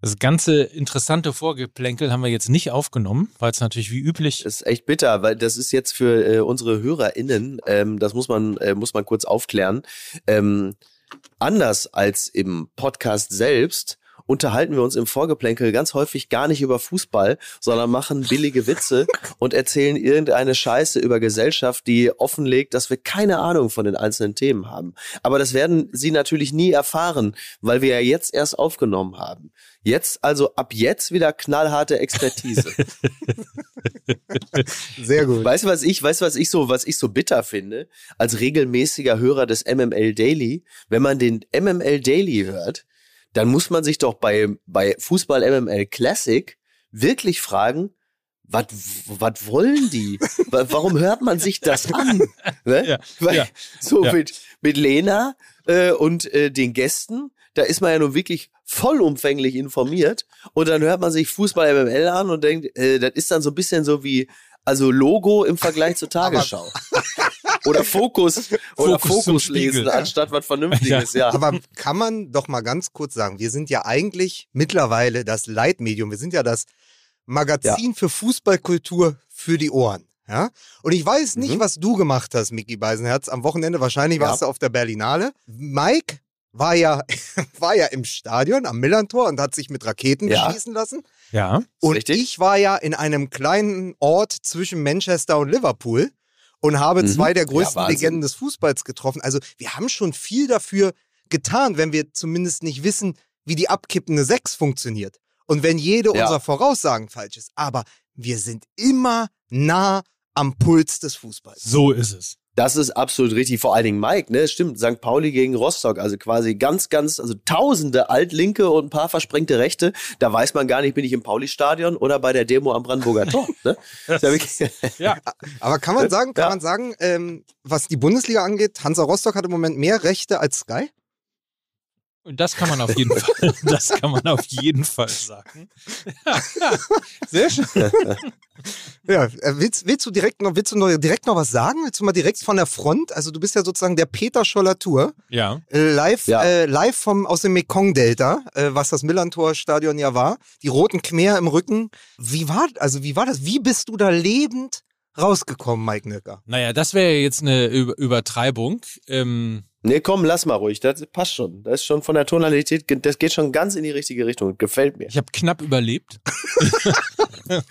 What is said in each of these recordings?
Das ganze interessante Vorgeplänkel haben wir jetzt nicht aufgenommen, weil es natürlich wie üblich. Das ist echt bitter, weil das ist jetzt für äh, unsere HörerInnen, ähm, das muss man, äh, muss man kurz aufklären. Ähm, anders als im Podcast selbst unterhalten wir uns im Vorgeplänkel ganz häufig gar nicht über Fußball, sondern machen billige Witze und erzählen irgendeine Scheiße über Gesellschaft, die offenlegt, dass wir keine Ahnung von den einzelnen Themen haben. Aber das werden Sie natürlich nie erfahren, weil wir ja jetzt erst aufgenommen haben. Jetzt, also ab jetzt wieder knallharte Expertise. Sehr gut. Weißt du, was ich, weißt du, was ich so, was ich so bitter finde, als regelmäßiger Hörer des MML Daily, wenn man den MML Daily hört, dann muss man sich doch bei, bei Fußball MML Classic wirklich fragen, was was wollen die? Wa- Warum hört man sich das an? Ne? Ja, Weil, ja, so ja. mit, mit Lena äh, und äh, den Gästen, da ist man ja nun wirklich vollumfänglich informiert und dann hört man sich Fußball MML an und denkt, äh, das ist dann so ein bisschen so wie, also Logo im Vergleich zur Tagesschau. oder Fokus, oder Fokus lesen, Spiegel. anstatt was Vernünftiges, ja. Aber kann man doch mal ganz kurz sagen, wir sind ja eigentlich mittlerweile das Leitmedium. Wir sind ja das Magazin für Fußballkultur für die Ohren. Ja? Und ich weiß nicht, Mhm. was du gemacht hast, Micky Beisenherz, am Wochenende. Wahrscheinlich Ja. warst du auf der Berlinale. Mike war ja, war ja im Stadion am Millantor und hat sich mit Raketen Ja. beschießen lassen. Ja. Und richtig. ich war ja in einem kleinen Ort zwischen Manchester und Liverpool und habe Mhm. zwei der Ja, größten Wahnsinn. Legenden des Fußballs getroffen. Also wir haben schon viel dafür getan, wenn wir zumindest nicht wissen, wie die abkippende Sechs funktioniert. Und wenn jede Ja. unserer Voraussagen falsch ist. Aber wir sind immer nah am Puls des Fußballs. So ist es. Das ist absolut richtig. Vor allen Dingen Mike, ne? Stimmt. St. Pauli gegen Rostock. Also quasi ganz, ganz, also tausende Altlinke und ein paar versprengte Rechte. Da weiß man gar nicht, bin ich im Pauli-Stadion oder bei der Demo am Brandenburger Tor. Ne? Ist ja. Aber kann man sagen, kann Ja. man sagen, ähm, was die Bundesliga angeht, Hansa Rostock hat im Moment mehr Rechte als Sky? Das kann man auf jeden Fall, das kann man auf jeden Fall sagen. Sehr schön. Ja, äh, willst, willst du direkt noch, willst du noch direkt noch was sagen? Willst du mal direkt von der Front? Also du bist ja sozusagen der Peter Scholler Tour, Ja. äh, live, Ja. äh, live vom aus dem Mekong-Delta, äh, was das Millantor-Stadion ja war. Die roten Khmer im Rücken. Wie war, also wie war das? Wie bist du da lebend rausgekommen, Mike Nöcker? Naja, das wäre jetzt eine Über Übertreibung. Ähm, nee, komm, lass mal ruhig. Das passt schon. Das ist schon von der Tonalität, das geht schon ganz in die richtige Richtung. Gefällt mir. ich habe knapp überlebt.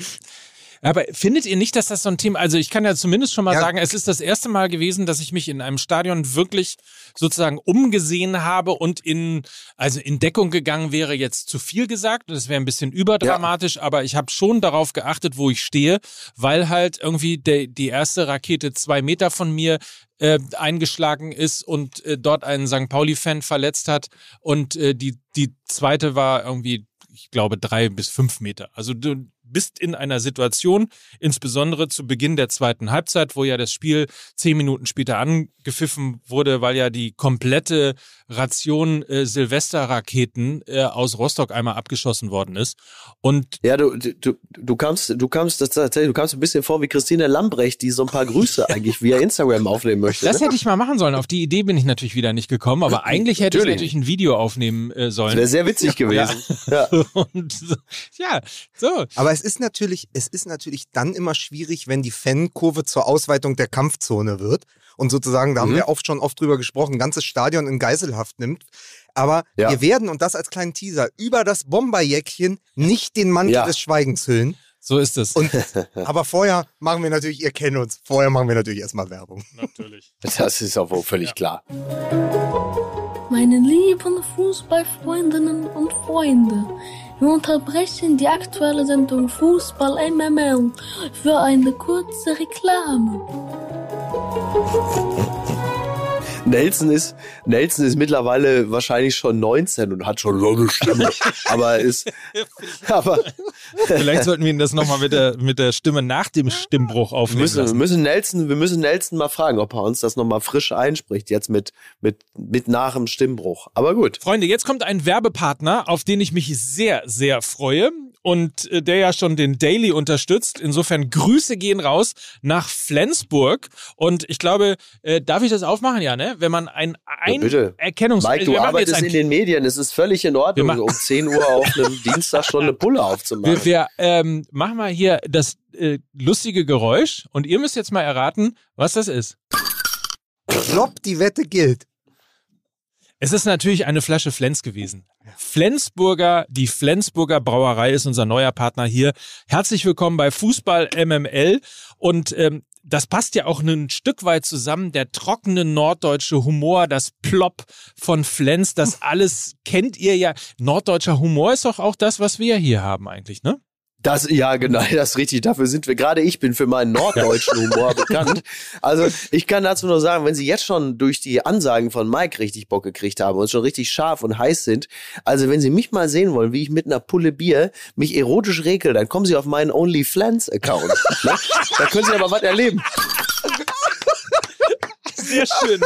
Aber findet ihr nicht, dass das so ein Thema, also ich kann ja zumindest schon mal Ja. sagen, es ist das erste Mal gewesen, dass ich mich in einem Stadion wirklich sozusagen umgesehen habe und in, also in Deckung gegangen wäre jetzt zu viel gesagt, das wäre ein bisschen überdramatisch, aber ich habe schon darauf geachtet, wo ich stehe, weil halt irgendwie der, die erste Rakete zwei Meter von mir äh, eingeschlagen ist und äh, dort einen St. Pauli-Fan verletzt hat und äh, die, die zweite war irgendwie, ich glaube, drei bis fünf Meter. Also du bist in einer Situation, insbesondere zu Beginn der zweiten Halbzeit, wo ja das Spiel zehn Minuten später angepfiffen wurde, weil ja die komplette Ration äh, Silvesterraketen äh, aus Rostock einmal abgeschossen worden ist. Und Ja, du, du, du kamst, du kamst, das tatsächlich, du kamst ein bisschen vor wie Christine Lambrecht, die so ein paar Grüße eigentlich via Instagram aufnehmen möchte. das ne? hätte ich mal machen sollen. Auf die Idee bin ich natürlich wieder nicht gekommen, aber eigentlich hätte ich Natürlich. natürlich ein Video aufnehmen äh, Das sollen. wäre sehr witzig gewesen. Ja. Und so, ja, so. Aber es ist natürlich, es ist natürlich dann immer schwierig, wenn die Fankurve zur Ausweitung der Kampfzone wird und sozusagen, da haben Mhm. wir oft schon oft drüber gesprochen, ein ganzes Stadion in Geiselhaft nimmt. Aber Ja. wir werden, und das als kleinen Teaser, über das Bomberjäckchen nicht den Mantel Ja. des Schweigens hüllen. So ist es. Und, aber vorher machen wir natürlich, ihr kennt uns, vorher machen wir natürlich erstmal Werbung. natürlich. Das ist auch wohl völlig klar. Meine lieben Fußballfreundinnen und Freunde, wir unterbrechen die aktuelle Sendung Fußball MML für eine kurze Reklame. Nelson ist, Nelson ist mittlerweile wahrscheinlich schon 19 und hat schon so eine Stimme. aber ist, aber Vielleicht sollten wir ihn das nochmal mit der, mit der Stimme nach dem Stimmbruch wir aufnehmen müssen, wir lassen. müssen Nelson, wir müssen Nelson mal fragen, ob er uns das nochmal frisch einspricht, jetzt mit, mit, mit nach dem Stimmbruch. Aber gut. Freunde, jetzt kommt ein Werbepartner, auf den ich mich sehr, sehr freue. und äh, der ja schon den Daily unterstützt. Insofern Grüße gehen raus nach Flensburg. Und ich glaube, äh, darf ich das aufmachen, ja, ne? Wenn man ein, ein ja, Erkennungs... Mike, du arbeitest in den Medien, es ist völlig in Ordnung, um 10 Uhr auf einem Dienstag schon eine Pulle aufzumachen. Wir, ähm, machen mal hier das äh, lustige Geräusch und ihr müsst jetzt mal erraten, was das ist. Klopp, die Wette gilt. Es ist natürlich eine Flasche Flens gewesen. Flensburger, die Flensburger Brauerei ist unser neuer Partner hier. Herzlich willkommen bei Fußball MML. Und ähm, das passt ja auch ein Stück weit zusammen. Der trockene norddeutsche Humor, das Plop von Flens, das alles kennt ihr ja. Norddeutscher Humor ist doch auch das, was wir hier haben eigentlich, ne? Das, ja, genau, das ist richtig. Dafür sind wir, gerade ich bin für meinen norddeutschen Humor bekannt. Also, ich kann dazu nur sagen, wenn Sie jetzt schon durch die Ansagen von Mike richtig Bock gekriegt haben und schon richtig scharf und heiß sind, also wenn Sie mich mal sehen wollen, wie ich mit einer Pulle Bier mich erotisch rekel, dann kommen Sie auf meinen OnlyFlans-Account. ne? Da können Sie aber was erleben. Sehr schön.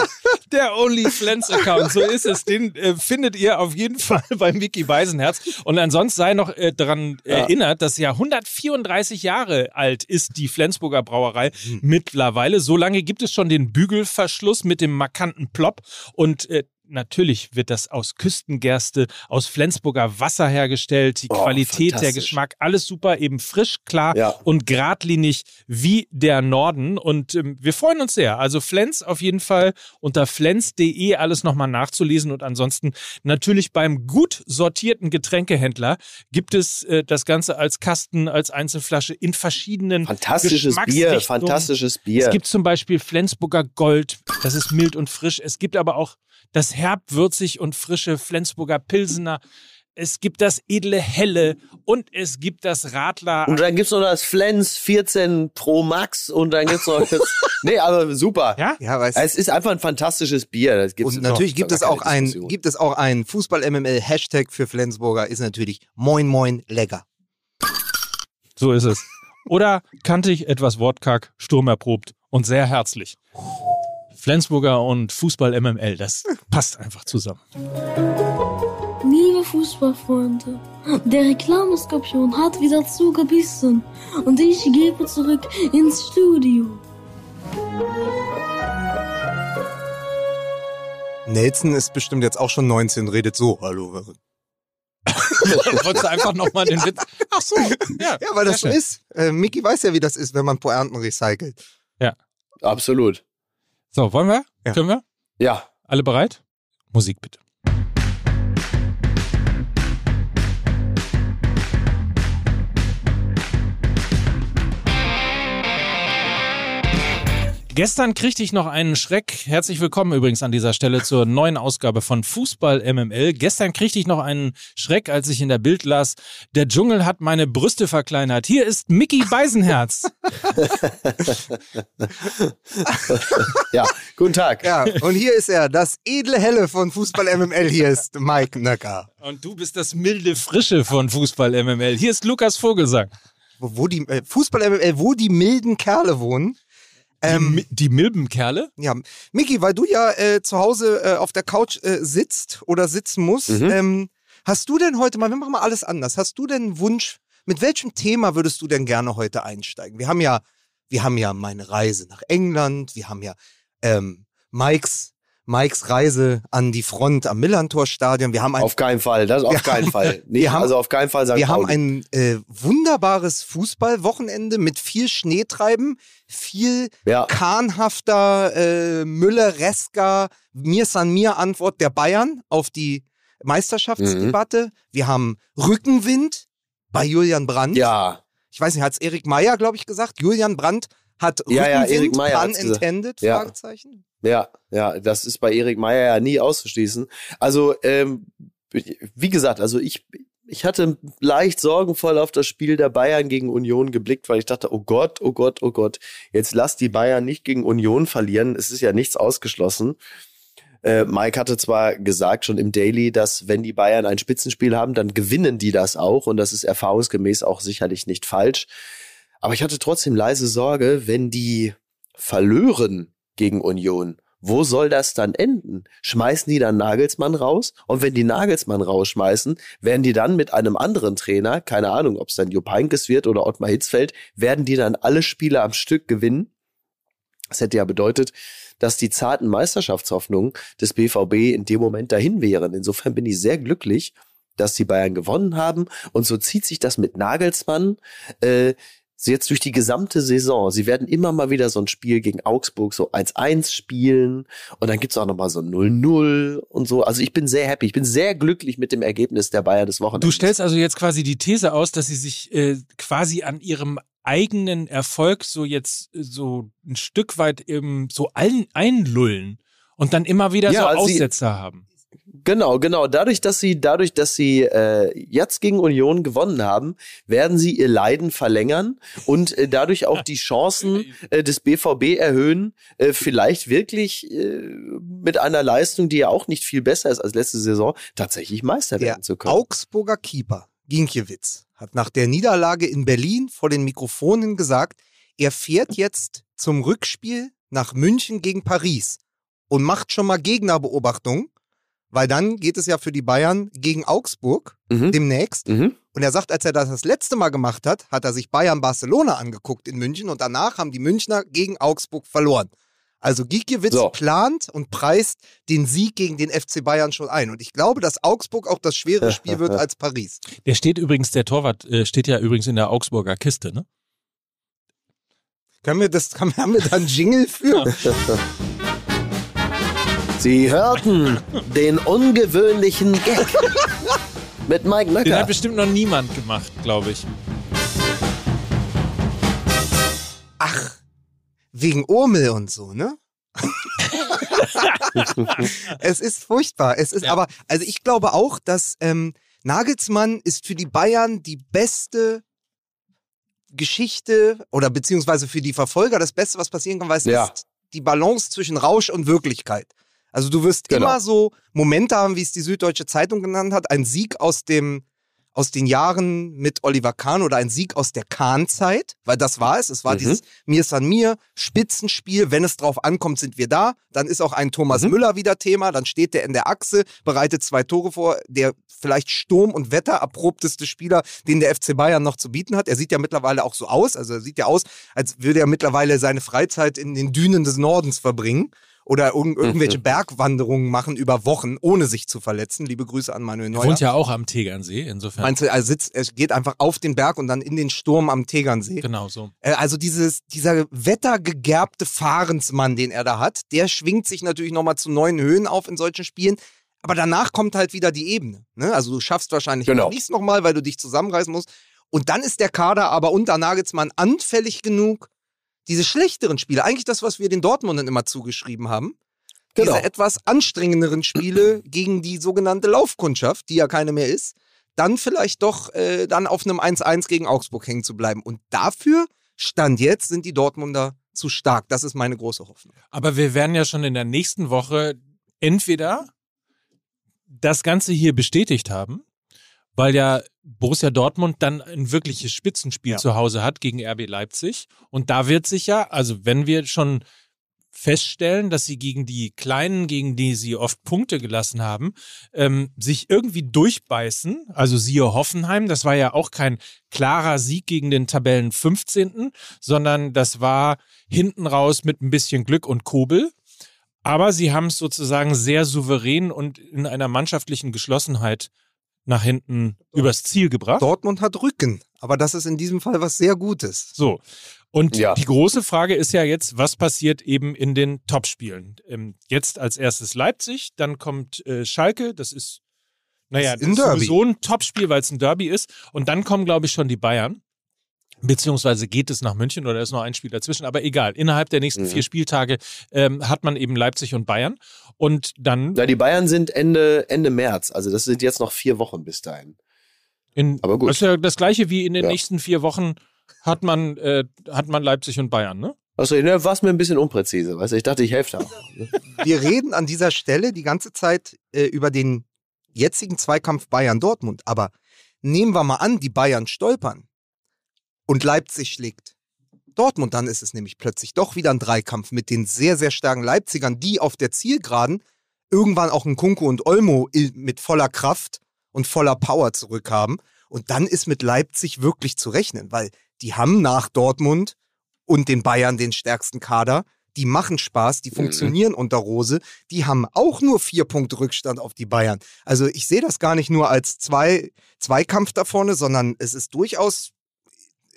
Der OnlyFlans-Account, so ist es. Den äh, findet ihr auf jeden Fall bei Mickey Beisenherz. Und ansonsten sei noch äh, daran ja. erinnert, dass ja 134 Jahre alt ist die Flensburger Brauerei hm. mittlerweile. So lange gibt es schon den Bügelverschluss mit dem markanten Plop. Und äh, natürlich wird das aus Küstengerste, aus Flensburger Wasser hergestellt. Die oh, Qualität, der Geschmack, alles super, eben frisch, klar ja. und geradlinig wie der Norden. Und ähm, wir freuen uns sehr. Also Flens auf jeden Fall unter flens.de alles nochmal nachzulesen. Und ansonsten natürlich beim gut sortierten Getränkehändler gibt es äh, das Ganze als Kasten, als Einzelflasche in verschiedenen Fantastisches Bier, fantastisches Bier. Es gibt zum Beispiel Flensburger Gold, das ist mild und frisch. Es gibt aber auch das herb, würzig und frische Flensburger Pilsener. Es gibt das edle Helle und es gibt das Radler. Und dann gibt es noch das Flens 14 Pro Max und dann gibt es noch das. nee, aber super. Ja? ja weißt es ist einfach ein fantastisches Bier. und natürlich gibt es, auch ein, gibt es auch ein Fußball-MML-Hashtag für Flensburger, ist natürlich Moin Moin Lecker. So ist es. Oder kantig, etwas wortkack, sturmerprobt und sehr herzlich. Flensburger und Fußball MML, das passt einfach zusammen. Liebe Fußballfreunde, der Reklameskorpion hat wieder zugebissen und ich gebe zurück ins Studio. Nelson ist bestimmt jetzt auch schon 19, redet so. Hallo. Wolltest du einfach nochmal den Witz? Ach so. Ja, ja weil das so ist. Äh, Mickey weiß ja, wie das ist, wenn man Poernten recycelt. Ja. Absolut. So, wollen wir? Ja. Können wir? Ja. Alle bereit? Musik bitte. Gestern kriegte ich noch einen Schreck. Herzlich willkommen übrigens an dieser Stelle zur neuen Ausgabe von Fußball MML. Gestern kriegte ich noch einen Schreck, als ich in der Bild las, der Dschungel hat meine Brüste verkleinert. Hier ist Mickey Beisenherz. ja, guten Tag. Ja, und hier ist er, das edle Helle von Fußball MML. Hier ist Mike Nöcker. Und du bist das milde Frische von Fußball MML. Hier ist Lukas Vogelsang. Wo, die äh, Fußball MML, wo die milden Kerle wohnen. Ähm, die, die Milbenkerle? Ja, Miki, weil du ja äh, zu Hause äh, auf der Couch äh, sitzt oder sitzen musst, mhm. ähm, hast du denn heute mal, wir machen mal alles anders, hast du denn einen Wunsch, mit welchem Thema würdest du denn gerne heute einsteigen? Wir haben ja, wir haben ja meine Reise nach England, wir haben ja ähm, Mikes Mikes Reise an die Front am Millantor-Stadion. Wir haben ein, auf keinen Fall, das auf keinen Fall. Nee, haben, also auf keinen Fall sagen Wir haben ein äh, wunderbares Fußballwochenende mit viel Schneetreiben, viel ja. kahnhafter äh, Mülleresker Mir san mir Antwort der Bayern auf die Meisterschaftsdebatte. Mhm. Wir haben Rückenwind bei Julian Brandt. Ja. Ich weiß nicht, hat es Erik Meyer, glaube ich, gesagt? Julian Brandt hat ja, ja, Erik pun intended, ja. Fragezeichen. Ja, ja, das ist bei Erik Meyer ja nie auszuschließen. Also, ähm, wie gesagt, also ich, ich hatte leicht sorgenvoll auf das Spiel der Bayern gegen Union geblickt, weil ich dachte, oh Gott, oh Gott, oh Gott, jetzt lass die Bayern nicht gegen Union verlieren. Es ist ja nichts ausgeschlossen. Äh, Mike hatte zwar gesagt schon im Daily, dass wenn die Bayern ein Spitzenspiel haben, dann gewinnen die das auch und das ist erfahrungsgemäß auch sicherlich nicht falsch. Aber ich hatte trotzdem leise Sorge, wenn die verlören gegen Union, wo soll das dann enden? Schmeißen die dann Nagelsmann raus? Und wenn die Nagelsmann rausschmeißen, werden die dann mit einem anderen Trainer, keine Ahnung, ob es dann Jupp Heynckes wird oder Ottmar Hitzfeld, werden die dann alle Spiele am Stück gewinnen? Das hätte ja bedeutet, dass die zarten Meisterschaftshoffnungen des BVB in dem Moment dahin wären. Insofern bin ich sehr glücklich, dass die Bayern gewonnen haben. Und so zieht sich das mit Nagelsmann. Äh, jetzt durch die gesamte Saison. Sie werden immer mal wieder so ein Spiel gegen Augsburg so 1-1 spielen und dann gibt's auch noch mal so 0-0 und so. Also ich bin sehr happy. Ich bin sehr glücklich mit dem Ergebnis der Bayern des Wochenendes. Du stellst also jetzt quasi die These aus, dass sie sich äh, quasi an ihrem eigenen Erfolg so jetzt so ein Stück weit eben so ein, einlullen und dann immer wieder ja, so Aussetzer haben. Genau, genau. Dadurch, dass sie, dadurch, dass sie äh, jetzt gegen Union gewonnen haben, werden sie ihr Leiden verlängern und äh, dadurch auch die Chancen äh, des BVB erhöhen, äh, vielleicht wirklich äh, mit einer Leistung, die ja auch nicht viel besser ist als letzte Saison, tatsächlich Meister Der werden zu können. Augsburger Keeper Ginkiewicz hat nach der Niederlage in Berlin vor den Mikrofonen gesagt, er fährt jetzt zum Rückspiel nach München gegen Paris und macht schon mal Gegnerbeobachtung weil dann geht es ja für die Bayern gegen Augsburg mhm. demnächst. Mhm. Und er sagt, als er das das letzte Mal gemacht hat, hat er sich Bayern-Barcelona angeguckt in München und danach haben die Münchner gegen Augsburg verloren. Also Gikiewicz so. plant und preist den Sieg gegen den FC Bayern schon ein. Und ich glaube, dass Augsburg auch das schwere Spiel wird als Paris. Der steht übrigens, der Torwart äh, steht ja übrigens in der Augsburger Kiste, ne? Können wir das, haben wir da einen Jingle für? Sie hörten den ungewöhnlichen Gag mit Mike Nöcker. Den hat bestimmt noch niemand gemacht, glaube ich. Ach, wegen Urmel und so, ne? es ist furchtbar. Es ist ja. aber, also ich glaube auch, dass ähm, Nagelsmann ist für die Bayern die beste Geschichte oder beziehungsweise für die Verfolger das Beste, was passieren kann, weil es ja. ist die Balance zwischen Rausch und Wirklichkeit. Also du wirst genau. immer so Momente haben, wie es die Süddeutsche Zeitung genannt hat, ein Sieg aus dem aus den Jahren mit Oliver Kahn oder ein Sieg aus der Kahn-Zeit, weil das war es. Es war mhm. dieses Mir ist an mir, Spitzenspiel, wenn es drauf ankommt, sind wir da. Dann ist auch ein Thomas mhm. Müller wieder Thema, dann steht der in der Achse, bereitet zwei Tore vor, der vielleicht Sturm- und Wettererprobteste Spieler, den der FC Bayern noch zu bieten hat. Er sieht ja mittlerweile auch so aus, also er sieht ja aus, als würde er mittlerweile seine Freizeit in den Dünen des Nordens verbringen oder irg irgendwelche mhm. Bergwanderungen machen über Wochen, ohne sich zu verletzen. Liebe Grüße an Manuel Neuer. Er wohnt ja auch am Tegernsee, insofern. Meinst du, er sitzt, er geht einfach auf den Berg und dann in den Sturm am Tegernsee? Genau so. Äh, also dieses, dieser wettergegerbte Fahrensmann, den er da hat, der schwingt sich natürlich nochmal zu neuen Höhen auf in solchen Spielen. Aber danach kommt halt wieder die Ebene. Ne? Also du schaffst wahrscheinlich genau. nichts nochmal, weil du dich zusammenreißen musst. Und dann ist der Kader aber unter Nagelsmann anfällig genug, diese schlechteren Spiele, eigentlich das, was wir den Dortmundern immer zugeschrieben haben, genau. diese etwas anstrengenderen Spiele gegen die sogenannte Laufkundschaft, die ja keine mehr ist, dann vielleicht doch äh, dann auf einem 1-1 gegen Augsburg hängen zu bleiben. Und dafür, Stand jetzt, sind die Dortmunder zu stark. Das ist meine große Hoffnung. Aber wir werden ja schon in der nächsten Woche entweder das Ganze hier bestätigt haben, weil ja Borussia Dortmund dann ein wirkliches Spitzenspiel ja. zu Hause hat gegen RB Leipzig. Und da wird sich ja, also wenn wir schon feststellen, dass sie gegen die Kleinen, gegen die sie oft Punkte gelassen haben, ähm, sich irgendwie durchbeißen. Also siehe Hoffenheim, das war ja auch kein klarer Sieg gegen den Tabellen 15., sondern das war hinten raus mit ein bisschen Glück und Kobel. Aber sie haben es sozusagen sehr souverän und in einer mannschaftlichen Geschlossenheit nach hinten übers Ziel gebracht. Dortmund hat Rücken, aber das ist in diesem Fall was sehr Gutes. So. Und ja. die große Frage ist ja jetzt, was passiert eben in den Topspielen? Ähm, jetzt als erstes Leipzig, dann kommt äh, Schalke, das ist, naja, das ist, das ist sowieso ein Topspiel, weil es ein Derby ist. Und dann kommen, glaube ich, schon die Bayern. Beziehungsweise geht es nach München oder ist noch ein Spiel dazwischen, aber egal. Innerhalb der nächsten mhm. vier Spieltage ähm, hat man eben Leipzig und Bayern. Und dann. Ja, die Bayern sind Ende, Ende März. Also das sind jetzt noch vier Wochen bis dahin. In, aber gut. Das ist ja das gleiche wie in den ja. nächsten vier Wochen hat man, äh, hat man Leipzig und Bayern, ne? Achso, ne, war es mir ein bisschen unpräzise, weißt du? Ich dachte, ich helfe da. Wir reden an dieser Stelle die ganze Zeit äh, über den jetzigen Zweikampf Bayern-Dortmund. Aber nehmen wir mal an, die Bayern stolpern und Leipzig schlägt Dortmund, dann ist es nämlich plötzlich doch wieder ein Dreikampf mit den sehr, sehr starken Leipzigern, die auf der Zielgeraden irgendwann auch ein Kunku und Olmo mit voller Kraft und voller Power zurückhaben. Und dann ist mit Leipzig wirklich zu rechnen, weil die haben nach Dortmund und den Bayern den stärksten Kader. Die machen Spaß, die mhm. funktionieren mhm. unter Rose. Die haben auch nur vier Punkte Rückstand auf die Bayern. Also ich sehe das gar nicht nur als zwei, Zweikampf da vorne, sondern es ist durchaus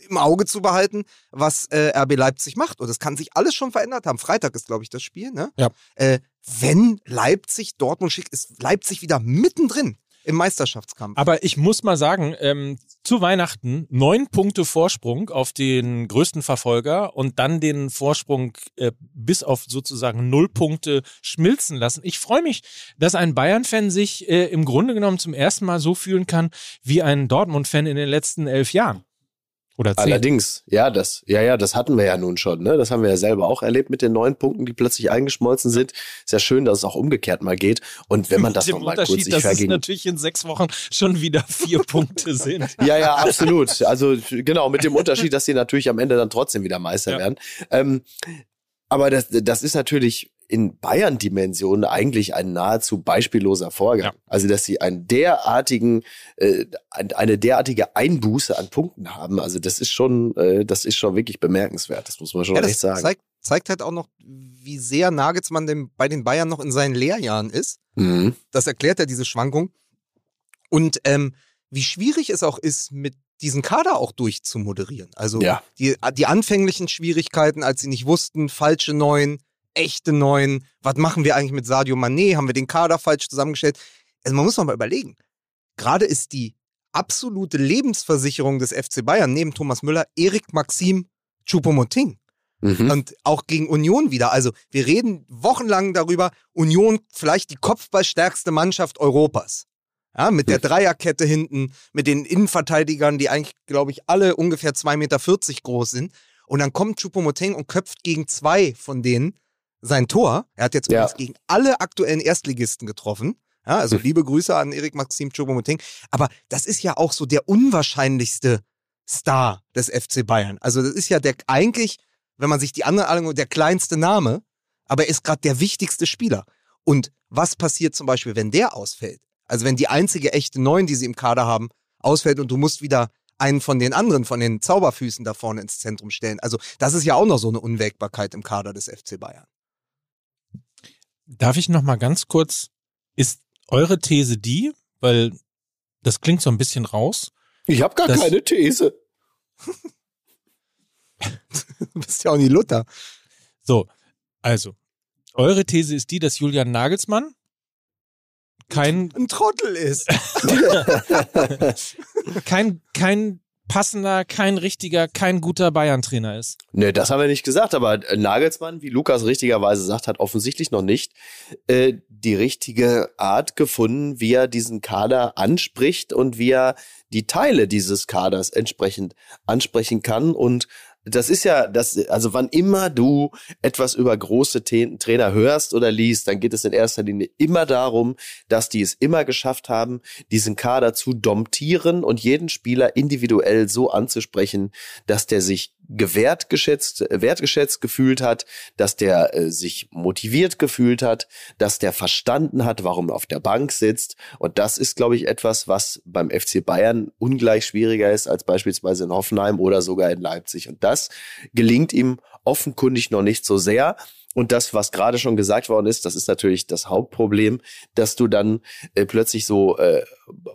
im Auge zu behalten, was äh, RB Leipzig macht. Und es kann sich alles schon verändert haben. Freitag ist, glaube ich, das Spiel. Ne? Ja. Äh, wenn Leipzig Dortmund schickt, ist Leipzig wieder mittendrin im Meisterschaftskampf. Aber ich muss mal sagen, ähm, zu Weihnachten neun Punkte Vorsprung auf den größten Verfolger und dann den Vorsprung äh, bis auf sozusagen null Punkte schmilzen lassen. Ich freue mich, dass ein Bayern-Fan sich äh, im Grunde genommen zum ersten Mal so fühlen kann wie ein Dortmund-Fan in den letzten elf Jahren. Oder zehn. Allerdings, ja, das, ja, ja, das hatten wir ja nun schon, ne? Das haben wir ja selber auch erlebt mit den neun Punkten, die plötzlich eingeschmolzen sind. Ist ja schön, dass es auch umgekehrt mal geht. Und wenn man das nochmal kurz sich dass vergegen... es natürlich in sechs Wochen schon wieder vier Punkte sind. Ja, ja, absolut. Also genau, mit dem Unterschied, dass sie natürlich am Ende dann trotzdem wieder Meister ja. werden. Ähm, aber das, das ist natürlich in Bayern-Dimension eigentlich ein nahezu beispielloser Vorgang. Ja. Also, dass sie einen derartigen, äh, eine derartige Einbuße an Punkten haben, also das ist schon, äh, das ist schon wirklich bemerkenswert. Das muss man schon ja, echt sagen. Zeigt, zeigt halt auch noch, wie sehr Nagelsmann dem, bei den Bayern noch in seinen Lehrjahren ist. Mhm. Das erklärt ja diese Schwankung. Und ähm, wie schwierig es auch ist, mit diesen Kader auch durchzumoderieren. Also ja. die, die anfänglichen Schwierigkeiten, als sie nicht wussten, falsche Neuen, echte Neuen. Was machen wir eigentlich mit Sadio Mané? Haben wir den Kader falsch zusammengestellt? Also man muss mal überlegen. Gerade ist die absolute Lebensversicherung des FC Bayern neben Thomas Müller Erik Maxim Choupo-Moting. Mhm. Und auch gegen Union wieder. Also wir reden wochenlang darüber, Union vielleicht die kopfballstärkste Mannschaft Europas. Ja, mit der Dreierkette hinten, mit den Innenverteidigern, die eigentlich, glaube ich, alle ungefähr 2,40 Meter groß sind. Und dann kommt Choupo-Moting und köpft gegen zwei von denen sein Tor. Er hat jetzt ja. gegen alle aktuellen Erstligisten getroffen. Ja, also liebe Grüße an Erik Maxim Choupo-Moting. Aber das ist ja auch so der unwahrscheinlichste Star des FC Bayern. Also das ist ja der eigentlich, wenn man sich die anderen anguckt, der kleinste Name, aber er ist gerade der wichtigste Spieler. Und was passiert zum Beispiel, wenn der ausfällt? Also wenn die einzige echte Neun, die sie im Kader haben, ausfällt und du musst wieder einen von den anderen, von den Zauberfüßen da vorne ins Zentrum stellen. Also das ist ja auch noch so eine Unwägbarkeit im Kader des FC Bayern. Darf ich noch mal ganz kurz, ist eure These die, weil das klingt so ein bisschen raus. Ich habe gar keine These. du bist ja auch nie Luther. So, also, eure These ist die, dass Julian Nagelsmann kein ein Trottel ist. kein kein passender, kein richtiger, kein guter Bayern-Trainer ist. Nö, das haben wir nicht gesagt, aber Nagelsmann, wie Lukas richtigerweise sagt, hat offensichtlich noch nicht äh, die richtige Art gefunden, wie er diesen Kader anspricht und wie er die Teile dieses Kaders entsprechend ansprechen kann und das ist ja, das, also wann immer du etwas über große Trainer hörst oder liest, dann geht es in erster Linie immer darum, dass die es immer geschafft haben, diesen Kader zu domptieren und jeden Spieler individuell so anzusprechen, dass der sich gewertgeschätzt, wertgeschätzt gefühlt hat, dass der äh, sich motiviert gefühlt hat, dass der verstanden hat, warum er auf der Bank sitzt. Und das ist, glaube ich, etwas, was beim FC Bayern ungleich schwieriger ist als beispielsweise in Hoffenheim oder sogar in Leipzig. Und das gelingt ihm offenkundig noch nicht so sehr. Und das, was gerade schon gesagt worden ist, das ist natürlich das Hauptproblem, dass du dann äh, plötzlich so äh,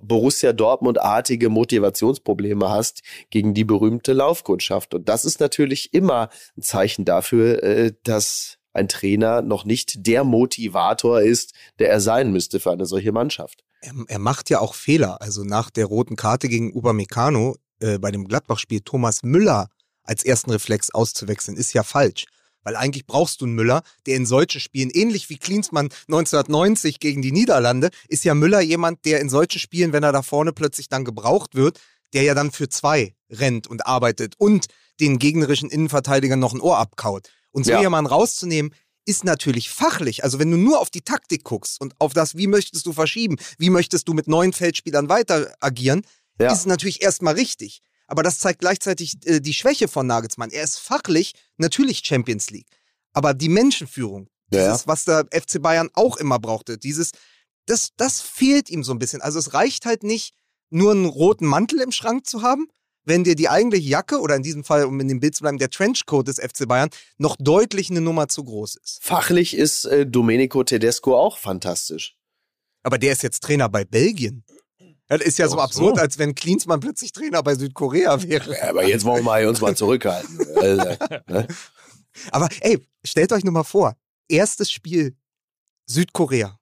Borussia Dortmund-artige Motivationsprobleme hast gegen die berühmte Laufkundschaft. Und das ist natürlich immer ein Zeichen dafür, äh, dass ein Trainer noch nicht der Motivator ist, der er sein müsste für eine solche Mannschaft. Er, er macht ja auch Fehler. Also nach der roten Karte gegen Upamecano äh, bei dem Gladbach-Spiel Thomas Müller als ersten Reflex auszuwechseln, ist ja falsch. Weil eigentlich brauchst du einen Müller, der in solchen Spielen, ähnlich wie Klinsmann 1990 gegen die Niederlande, ist ja Müller jemand, der in solchen Spielen, wenn er da vorne plötzlich dann gebraucht wird, der ja dann für zwei rennt und arbeitet und den gegnerischen Innenverteidigern noch ein Ohr abkaut. Und so ja. jemanden rauszunehmen, ist natürlich fachlich. Also wenn du nur auf die Taktik guckst und auf das, wie möchtest du verschieben, wie möchtest du mit neuen Feldspielern weiter agieren, ja. ist es natürlich erstmal richtig. Aber das zeigt gleichzeitig äh, die Schwäche von Nagelsmann. Er ist fachlich natürlich Champions League, aber die Menschenführung, Ja, dieses, was der FC Bayern auch immer brauchte, dieses, das, das fehlt ihm so ein bisschen. Also es reicht halt nicht, nur einen roten Mantel im Schrank zu haben, wenn dir die eigentliche Jacke oder in diesem Fall, um in dem Bild zu bleiben, der Trenchcoat des FC Bayern noch deutlich eine Nummer zu groß ist. Fachlich ist äh, Domenico Tedesco auch fantastisch. Aber der ist jetzt Trainer bei Belgien. Das ist ja so Ach so. absurd, als wenn Klinsmann plötzlich Trainer bei Südkorea wäre. Ja, aber jetzt wollen wir uns mal zurückhalten. Also, ne? Aber ey, stellt euch nur mal vor, erstes Spiel Südkorea,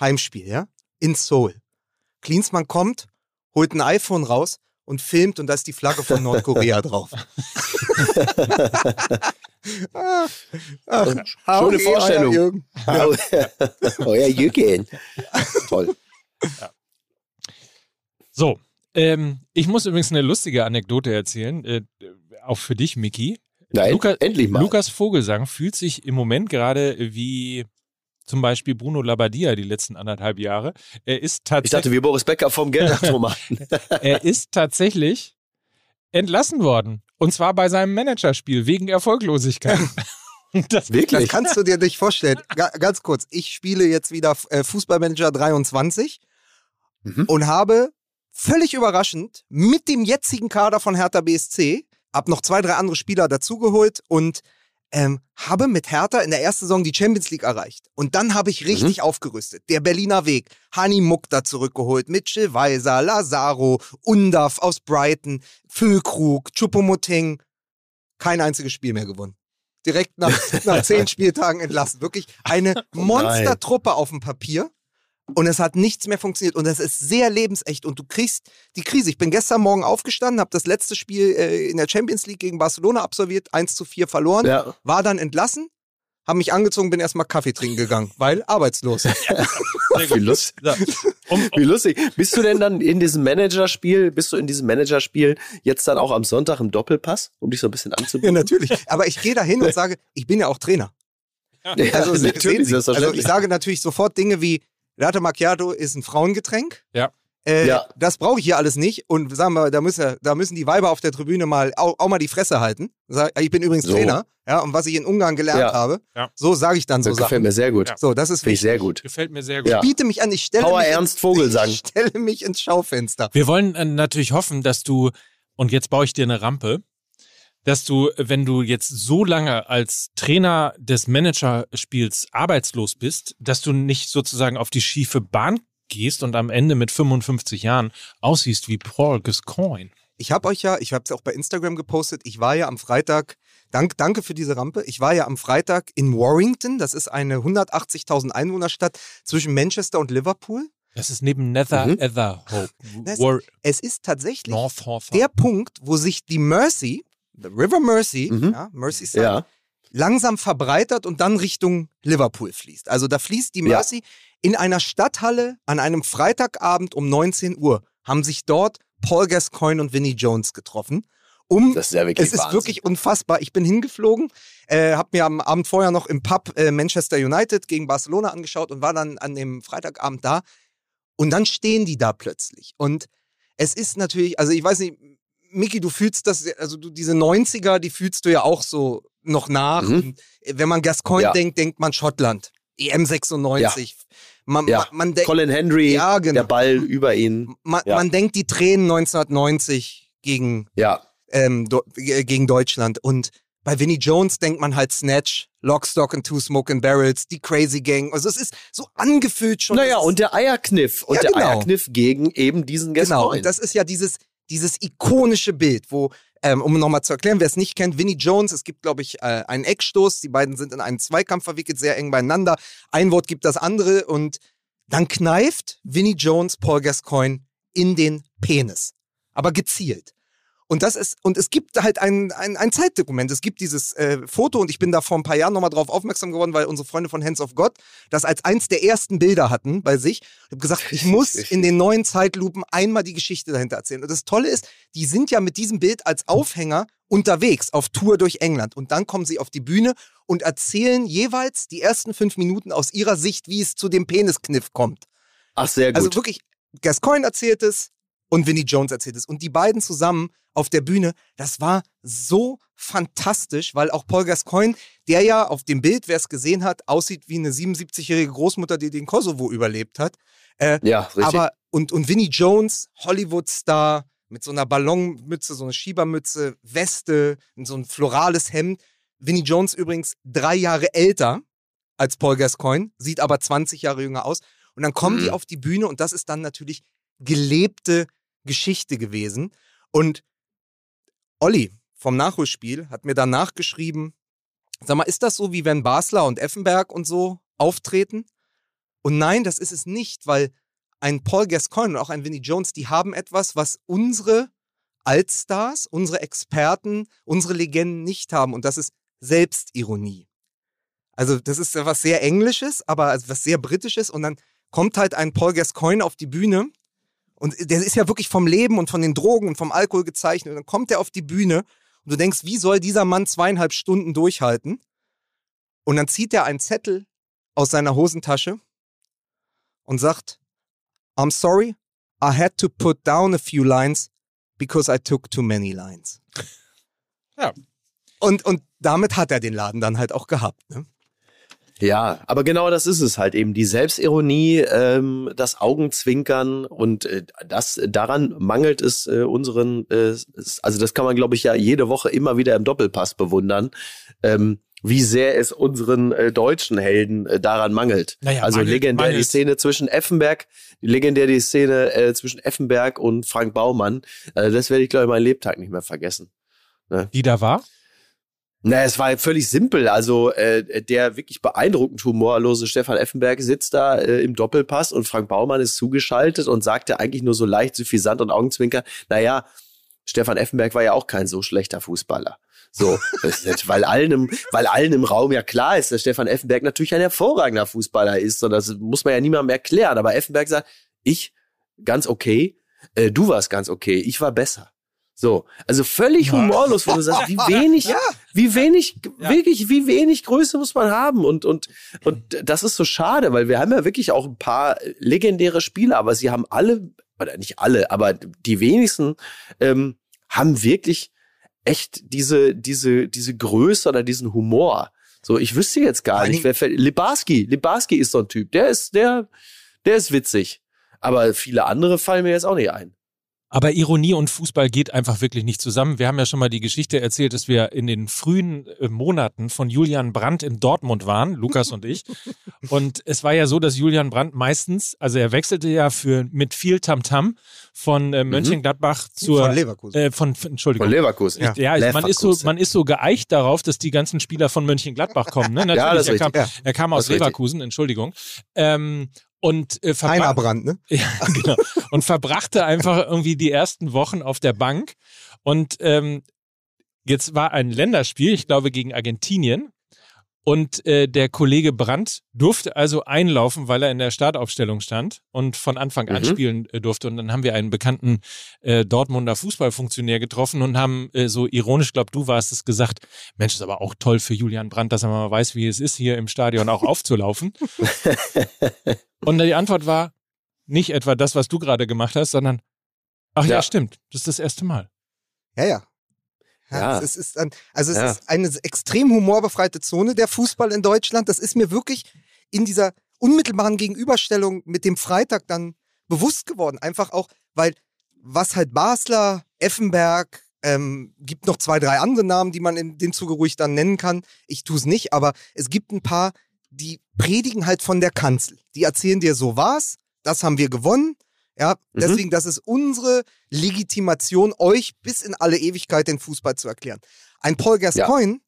Heimspiel, ja, in Seoul. Klinsmann kommt, holt ein iPhone raus und filmt und da ist die Flagge von Nordkorea drauf. Ah, ach, Schöne howdy, Vorstellung. euer Jürgen. Euer Jürgen. Toll. So, ähm, ich muss übrigens eine lustige Anekdote erzählen, äh, auch für dich, Miki. Nein, Luca- endlich mal. Lukas Vogelsang fühlt sich im Moment gerade wie zum Beispiel Bruno Labbadia die letzten anderthalb Jahre. Er ist ich dachte, tatsächlich, wie Boris Becker vom Geldautomaten. er ist tatsächlich entlassen worden. Und zwar bei seinem Managerspiel wegen Erfolglosigkeit. Das, Das Wirklich? kannst du dir nicht vorstellen. Ga ganz kurz, ich spiele jetzt wieder äh, Fußballmanager 23 Mhm. und habe völlig überraschend mit dem jetzigen Kader von Hertha BSC, hab noch zwei, drei andere Spieler dazugeholt und ähm, habe mit Hertha in der ersten Saison die Champions League erreicht. Und dann habe ich richtig aufgerüstet. Der Berliner Weg, Hani Mukta zurückgeholt, Mitchell Weiser, Lazaro, Undaf aus Brighton, Füllkrug, Choupo-Moting. Kein einziges Spiel mehr gewonnen. Direkt nach, nach zehn Spieltagen entlassen. Wirklich eine Monstertruppe auf dem Papier. Und es hat nichts mehr funktioniert. Und es ist sehr lebensecht. Und du kriegst die Krise. Ich bin gestern Morgen aufgestanden, habe das letzte Spiel äh, in der Champions League gegen Barcelona absolviert, 1 zu 4 verloren, Ja. war dann entlassen, habe mich angezogen, bin erstmal Kaffee trinken gegangen, weil arbeitslos. Wie, lust, um, wie lustig. Bist du denn dann in diesem Managerspiel, bist du in diesem Managerspiel jetzt dann auch am Sonntag im Doppelpass, um dich so ein bisschen ja, anzubieten? natürlich. Aber ich gehe da hin und sage, ich bin ja auch Trainer. Ja, Also, se- sehen Sie. also ich sage natürlich sofort Dinge wie Latte Macchiato ist ein Frauengetränk. Ja. Äh, Ja. Das brauche ich hier alles nicht. Und sagen wir, da müssen, da müssen die Weiber auf der Tribüne mal auch, auch mal die Fresse halten. Ich bin übrigens So. Trainer. Ja, und was ich in Ungarn gelernt Ja. habe, Ja. so sage ich dann so das gefällt Sachen. mir sehr gut. So, das ist Finde ich wichtig. sehr gut. gefällt mir sehr gut. Ich biete mich an, ich stelle Power mich, Ernst Vogelsang. ich stelle mich ins Schaufenster. Wir wollen äh, natürlich hoffen, dass du, und jetzt baue ich dir eine Rampe, dass du, wenn du jetzt so lange als Trainer des Managerspiels arbeitslos bist, dass du nicht sozusagen auf die schiefe Bahn gehst und am Ende mit 55 Jahren aussiehst wie Paul Gascoigne. Ich habe euch ja, ich habe es auch bei Instagram gepostet, ich war ja am Freitag, dank, danke für diese Rampe, ich war ja am Freitag in Warrington, das ist eine 180.000 Einwohnerstadt zwischen Manchester und Liverpool. Das ist neben Nether Mhm. Etherhope. War Es ist tatsächlich der Punkt, wo sich die Mercy, the River Mercy, Mhm. ja, Merseyside, Ja. langsam verbreitert und dann Richtung Liverpool fließt. Also da fließt die Ja. Mercy in einer Stadthalle an einem Freitagabend um 19 Uhr, haben sich dort Paul Gascoigne und Vinnie Jones getroffen. Um, Das ist ja wirklich es ist Wahnsinn. wirklich unfassbar. Ich bin hingeflogen, äh, habe mir am Abend vorher noch im Pub äh, Manchester United gegen Barcelona angeschaut und war dann an dem Freitagabend da. Und dann stehen die da plötzlich. Und es ist natürlich, also ich weiß nicht, Miki, du fühlst das, also du diese 90er, die fühlst du ja auch so noch nach. Mhm. Und wenn man Gascoigne Ja. denkt, denkt man Schottland. EM 96. Man, Ja. man, man, Colin Henry, Ja, genau. der Ball über ihn. man, Ja. man denkt die Tränen 1990 gegen Ja. ähm, äh, gegen Deutschland. Und bei Vinnie Jones denkt man halt Snatch, Lock, Stock and Two Smoking Barrels, die Crazy Gang. Also es ist so angefüllt schon. Naja, und der Eierkniff. Und Ja, der genau. Eierkniff gegen eben diesen Genau, Gascoigne. und das ist ja dieses, dieses ikonische Bild, wo, ähm, um nochmal zu erklären, wer es nicht kennt, Vinnie Jones, es gibt, glaube ich, äh, einen Eckstoß, die beiden sind in einen Zweikampf verwickelt, sehr eng beieinander. Ein Wort gibt das andere und dann kneift Vinnie Jones Paul Gascoigne in den Penis. Aber gezielt. Und das ist, und es gibt halt ein, ein, ein Zeitdokument. Es gibt dieses äh, Foto und ich bin da vor ein paar Jahren nochmal drauf aufmerksam geworden, weil unsere Freunde von Hands of God das als eins der ersten Bilder hatten bei sich. Ich habe gesagt, ich muss in den neuen Zeitlupen einmal die Geschichte dahinter erzählen. Und das Tolle ist, die sind ja mit diesem Bild als Aufhänger unterwegs auf Tour durch England. Und dann kommen sie auf die Bühne und erzählen jeweils die ersten fünf Minuten aus ihrer Sicht, wie es zu dem Peniskniff kommt. Ach, sehr gut. Also wirklich, Gascoigne erzählt es und Vinnie Jones erzählt es. Und die beiden zusammen auf der Bühne, das war so fantastisch, weil auch Paul Gascoigne, der ja auf dem Bild, wer es gesehen hat, aussieht wie eine 77-jährige Großmutter, die den Kosovo überlebt hat. Äh, ja, richtig. Aber, und, und Vinnie Jones, Hollywood-Star, mit so einer Ballonmütze, so eine Schiebermütze, Weste, so ein florales Hemd. Vinnie Jones übrigens drei Jahre älter als Paul Gascoigne, sieht aber 20 Jahre jünger aus. Und dann kommen mhm. die auf die Bühne und das ist dann natürlich gelebte Geschichte gewesen. Und Olli vom Nachholspiel hat mir danach geschrieben, sag mal, ist das so, wie wenn Basler und Effenberg und so auftreten? Und nein, das ist es nicht, weil ein Paul Gascoigne und auch ein Vinnie Jones, die haben etwas, was unsere Altstars, unsere Experten, unsere Legenden nicht haben. Und das ist Selbstironie. Also das ist was sehr Englisches, aber was sehr Britisches. Und dann kommt halt ein Paul Gascoigne auf die Bühne und der ist ja wirklich vom Leben und von den Drogen und vom Alkohol gezeichnet. Und dann kommt er auf die Bühne und du denkst, wie soll dieser Mann zweieinhalb Stunden durchhalten? Und dann zieht er einen Zettel aus seiner Hosentasche und sagt, I'm sorry, I had to put down a few lines because I took too many lines. Ja. Und, und damit hat er den Laden dann halt auch gehabt. Ne? Ja, aber genau das ist es halt eben. Die Selbstironie, ähm, das Augenzwinkern und äh, das daran mangelt es äh, unseren, äh, also das kann man, glaube ich, ja jede Woche immer wieder im Doppelpass bewundern. Ähm, wie sehr es unseren äh, deutschen Helden äh, daran mangelt. Naja, also mangelt, legendär mangelt. die Szene zwischen Effenberg, legendär die Szene äh, zwischen Effenberg und Frank Baumann. Äh, das werde ich, glaube ich, meinen Lebtag nicht mehr vergessen. Ne? Die da war? Na, es war völlig simpel. Also äh, der wirklich beeindruckend humorlose Stefan Effenberg sitzt da äh, im Doppelpass und Frank Baumann ist zugeschaltet und sagte eigentlich nur so leicht suffisant und Augenzwinker, naja, Stefan Effenberg war ja auch kein so schlechter Fußballer. So, weil allen, im, weil allen im Raum ja klar ist, dass Stefan Effenberg natürlich ein hervorragender Fußballer ist. Und das muss man ja niemandem erklären. Aber Effenberg sagt, ich ganz okay, äh, du warst ganz okay, ich war besser. So, also völlig humorlos, wo du sagst, wie wenig, Ja. wie wenig, Ja. wirklich, wie wenig Größe muss man haben und und und das ist so schade, weil wir haben ja wirklich auch ein paar legendäre Spieler, aber sie haben alle oder nicht alle, aber die wenigsten ähm, haben wirklich echt diese diese diese Größe oder diesen Humor. So, ich wüsste jetzt gar nicht, wer fällt. Libarski, Libarski ist so ein Typ, der ist der der ist witzig, aber viele andere fallen mir jetzt auch nicht ein. Aber Ironie und Fußball geht einfach wirklich nicht zusammen. Wir haben ja schon mal die Geschichte erzählt, dass wir in den frühen äh, Monaten von Julian Brandt in Dortmund waren, Lukas und ich. Und es war ja so, dass Julian Brandt meistens, also er wechselte ja für mit viel Tamtam von äh, Mönchengladbach zur Von Leverkusen. Äh, von, Entschuldigung. Von Leverkusen. Ja. Ja, ich- man ist, so, Leverkusen. man ist so geeicht darauf, dass die ganzen Spieler von Mönchengladbach kommen. Ne? Natürlich, Ja, das er, kam, richtig. er kam aus. Leverkusen, Entschuldigung. Ähm, und äh, Brand, ne? ja, genau. Und verbrachte einfach irgendwie die ersten Wochen auf der Bank. Und ähm, jetzt war ein Länderspiel, ich glaube gegen Argentinien. Und äh, der Kollege Brandt durfte also einlaufen, weil er in der Startaufstellung stand und von Anfang an Mhm. spielen äh, durfte. Und dann haben wir einen bekannten äh, Dortmunder Fußballfunktionär getroffen und haben äh, so ironisch, glaub du warst es, gesagt, Mensch, ist aber auch toll für Julian Brandt, dass er mal weiß, wie es ist, hier im Stadion auch aufzulaufen. und die Antwort war nicht etwa das, was du gerade gemacht hast, sondern ach ja, Ja. stimmt, das ist das erste Mal. Ja, ja. Ja, Ja. Es ist ein, also es Ja. ist eine extrem humorbefreite Zone, der Fußball in Deutschland. Das ist mir wirklich in dieser unmittelbaren Gegenüberstellung mit dem Freitag dann bewusst geworden. Einfach auch, weil was halt Basler, Effenberg, ähm, gibt noch zwei, drei andere Namen, die man in dem Zuge ruhig dann nennen kann. Ich tue es nicht, aber es gibt ein paar, die predigen halt von der Kanzel. Die erzählen dir, so war's, das haben wir gewonnen. Ja, Mhm. deswegen, das ist unsere Legitimation, euch bis in alle Ewigkeit den Fußball zu erklären. Ein Paul Gascoigne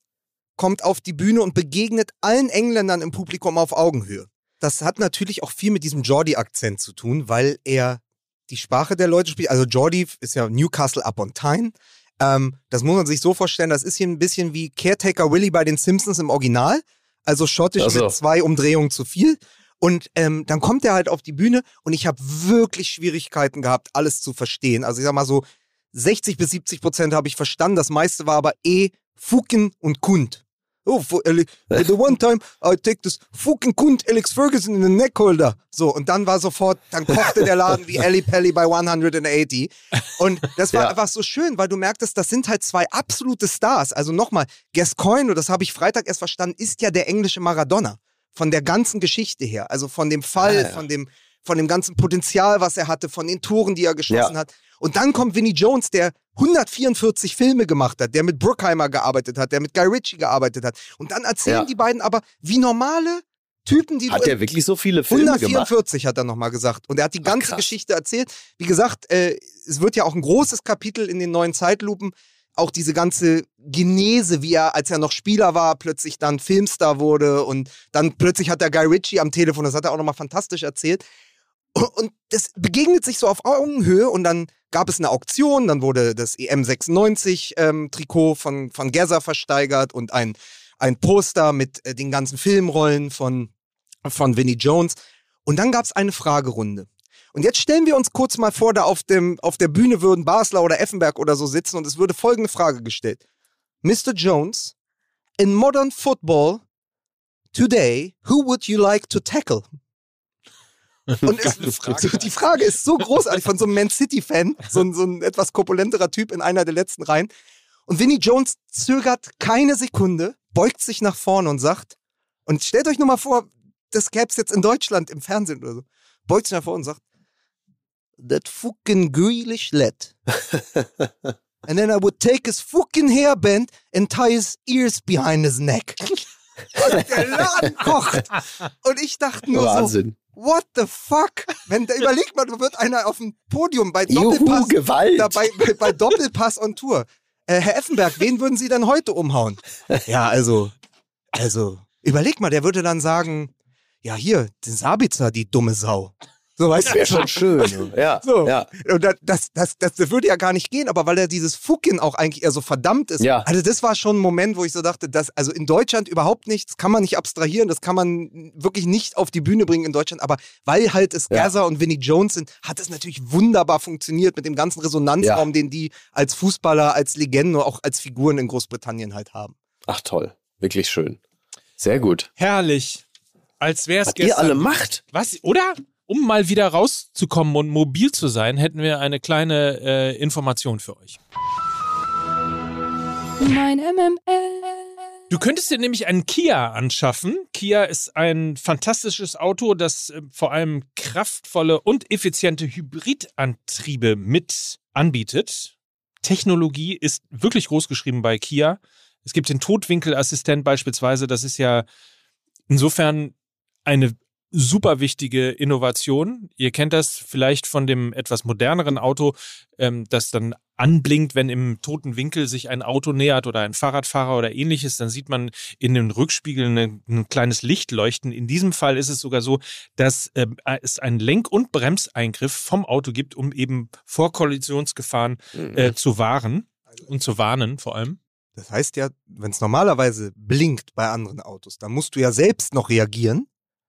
kommt auf die Bühne und begegnet allen Engländern im Publikum auf Augenhöhe. Das hat natürlich auch viel mit diesem Geordie-Akzent zu tun, weil er die Sprache der Leute spricht. Also Geordie ist ja Newcastle upon Tyne. Ähm, das muss man sich so vorstellen, das ist hier ein bisschen wie Caretaker Willy bei den Simpsons im Original. Also schottisch Ach so. mit zwei Umdrehungen zu viel. Und ähm, dann kommt er halt auf die Bühne und ich habe wirklich Schwierigkeiten gehabt, alles zu verstehen. Also ich sag mal so, 60 bis 70 Prozent habe ich verstanden. Das meiste war aber eh Fuken und Kund. Oh, for, the one time I take this fucking Kund Alex Ferguson in the neckholder. So, und dann war sofort, dann kochte der Laden wie Ellie Pelli bei 180. Und das war ja. einfach so schön, weil du merktest, das sind halt zwei absolute Stars. Also nochmal, Gascoigne, das habe ich Freitag erst verstanden, ist ja der englische Maradona. Von der ganzen Geschichte her. Also von dem Fall, ja, ja. von dem, von dem ganzen Potenzial, was er hatte, von den Toren, die er geschossen hat. Und dann kommt Vinnie Jones, der 144 Filme gemacht hat, der mit Bruckheimer gearbeitet hat, der mit Guy Ritchie gearbeitet hat. Und dann erzählen ja. die beiden aber wie normale Typen, die hat er wirklich so viele Filme 144 gemacht? hat er nochmal gesagt und er hat die ganze Ach, Geschichte erzählt. Wie gesagt, äh, es wird ja auch ein großes Kapitel in den neuen Zeitlupen. Auch diese ganze Genese, wie er, als er noch Spieler war, plötzlich dann Filmstar wurde und dann plötzlich hat er Guy Ritchie am Telefon, das hat er auch nochmal fantastisch erzählt. Und das begegnet sich so auf Augenhöhe und dann gab es eine Auktion, dann wurde das EM96-Trikot ähm, von, von Gazza versteigert und ein, ein Poster mit äh, den ganzen Filmrollen von, von Vinnie Jones. Und dann gab es eine Fragerunde. Und jetzt stellen wir uns kurz mal vor, da auf, dem, auf der Bühne würden Basler oder Effenberg oder so sitzen und es würde folgende Frage gestellt. Mr. Jones, in modern football today, who would you like to tackle? Und ist, Frage. die Frage ist so großartig von so einem Man City-Fan, so, so ein etwas korpulenterer Typ in einer der letzten Reihen. Und Vinnie Jones zögert keine Sekunde, beugt sich nach vorne und sagt, und stellt euch nur mal vor, das gäbe es jetzt in Deutschland im Fernsehen oder so, beugt sich nach vorne und sagt, that fucking Grealish led. and then I would take his fucking hairband and tie his ears behind his neck. Und der Laden kocht. Und ich dachte nur Wahnsinn. so, what the fuck? Wenn, überleg mal, du wird einer auf dem Podium bei Doppelpass, Juhu, Gewalt. Dabei, bei, bei Doppelpass on Tour. Äh, Herr Effenberg, wen würden Sie denn heute umhauen? Ja, also, also, überleg mal, der würde dann sagen, ja hier, den Sabitzer, die dumme Sau. So, weißt das wäre schon schön. Ja, so. ja. Und das, das, das, das würde ja gar nicht gehen, aber weil er dieses Fucking auch eigentlich eher so verdammt ist. Ja. Also das war schon ein Moment, wo ich so dachte, dass, also in Deutschland überhaupt nichts, kann man nicht abstrahieren, das kann man wirklich nicht auf die Bühne bringen in Deutschland, aber weil halt es ja. Gaza und Vinnie Jones sind, hat es natürlich wunderbar funktioniert mit dem ganzen Resonanzraum, ja. den die als Fußballer, als Legenden, auch als Figuren in Großbritannien halt haben. Ach toll, wirklich schön. Sehr gut. Herrlich. Als wäre es gestern. ihr alle macht. Was, oder? Um mal wieder rauszukommen und mobil zu sein, hätten wir eine kleine äh, Information für euch. Mein MML. Du könntest dir nämlich einen Kia anschaffen. Kia ist ein fantastisches Auto, das äh, vor allem kraftvolle und effiziente Hybridantriebe mit anbietet. Technologie ist wirklich groß geschrieben bei Kia. Es gibt den Totwinkelassistent beispielsweise. Das ist ja insofern eine super wichtige Innovation. Ihr kennt das vielleicht von dem etwas moderneren Auto, ähm, das dann anblinkt, wenn im toten Winkel sich ein Auto nähert oder ein Fahrradfahrer oder ähnliches, dann sieht man in den Rückspiegeln ein, ein kleines Licht leuchten. In diesem Fall ist es sogar so, dass äh, es einen Lenk- und Bremseingriff vom Auto gibt, um eben vor Kollisionsgefahren äh, mhm. zu wahren und zu warnen vor allem. Das heißt ja, wenn es normalerweise blinkt bei anderen Autos, dann musst du ja selbst noch reagieren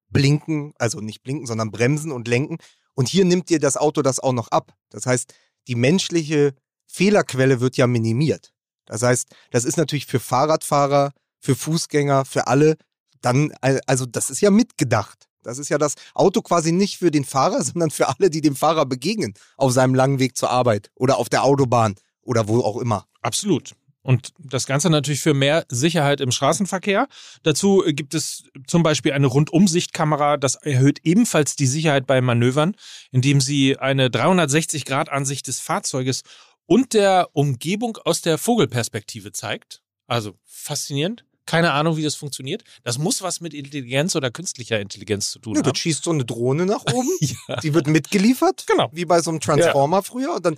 blinken, also nicht blinken, sondern bremsen und lenken. Und hier nimmt dir das Auto das auch noch ab. Das heißt, die menschliche Fehlerquelle wird ja minimiert. Das heißt, das ist natürlich für Fahrradfahrer, für Fußgänger, für alle dann, also das ist ja mitgedacht. Das ist ja das Auto quasi nicht für den Fahrer, sondern für alle, die dem Fahrer begegnen auf seinem langen Weg zur Arbeit oder auf der Autobahn oder wo auch immer. Absolut. Und das Ganze natürlich für mehr Sicherheit im Straßenverkehr. Dazu gibt es zum Beispiel eine Rundumsichtkamera. Das erhöht ebenfalls die Sicherheit bei Manövern, indem sie eine 360-Grad-Ansicht des Fahrzeuges und der Umgebung aus der Vogelperspektive zeigt. Also faszinierend. Keine Ahnung, wie das funktioniert. Das muss was mit Intelligenz oder künstlicher Intelligenz zu tun ja, haben. Du schießt so eine Drohne nach oben, ja. die wird mitgeliefert, genau. wie bei so einem Transformer ja. früher und dann,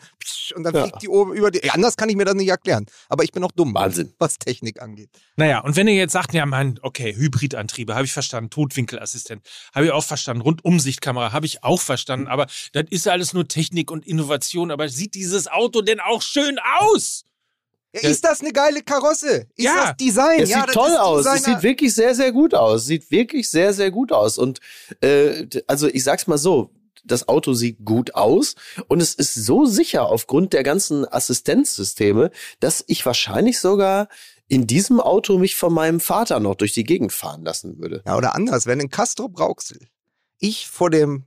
und dann fliegt die oben über die. Anders kann ich mir das nicht erklären. Aber ich bin auch dumm, Wahnsinn. was Technik angeht. Naja, und wenn ihr jetzt sagt, ja, mein, okay, Hybridantriebe, habe ich verstanden, Totwinkelassistent, habe ich auch verstanden, Rundumsichtkamera, habe ich auch verstanden, aber das ist alles nur Technik und Innovation, aber sieht dieses Auto denn auch schön aus? Ja, ist das eine geile Karosse? Ist ja, das Design? Es ja, sieht toll aus. Es sieht wirklich sehr, sehr gut aus. Sieht wirklich sehr, sehr gut aus. Und äh, also ich sag's mal so, das Auto sieht gut aus und es ist so sicher aufgrund der ganzen Assistenzsysteme, dass ich wahrscheinlich sogar in diesem Auto mich von meinem Vater noch durch die Gegend fahren lassen würde. Ja, oder anders, wenn in Castro Brauxel ich vor dem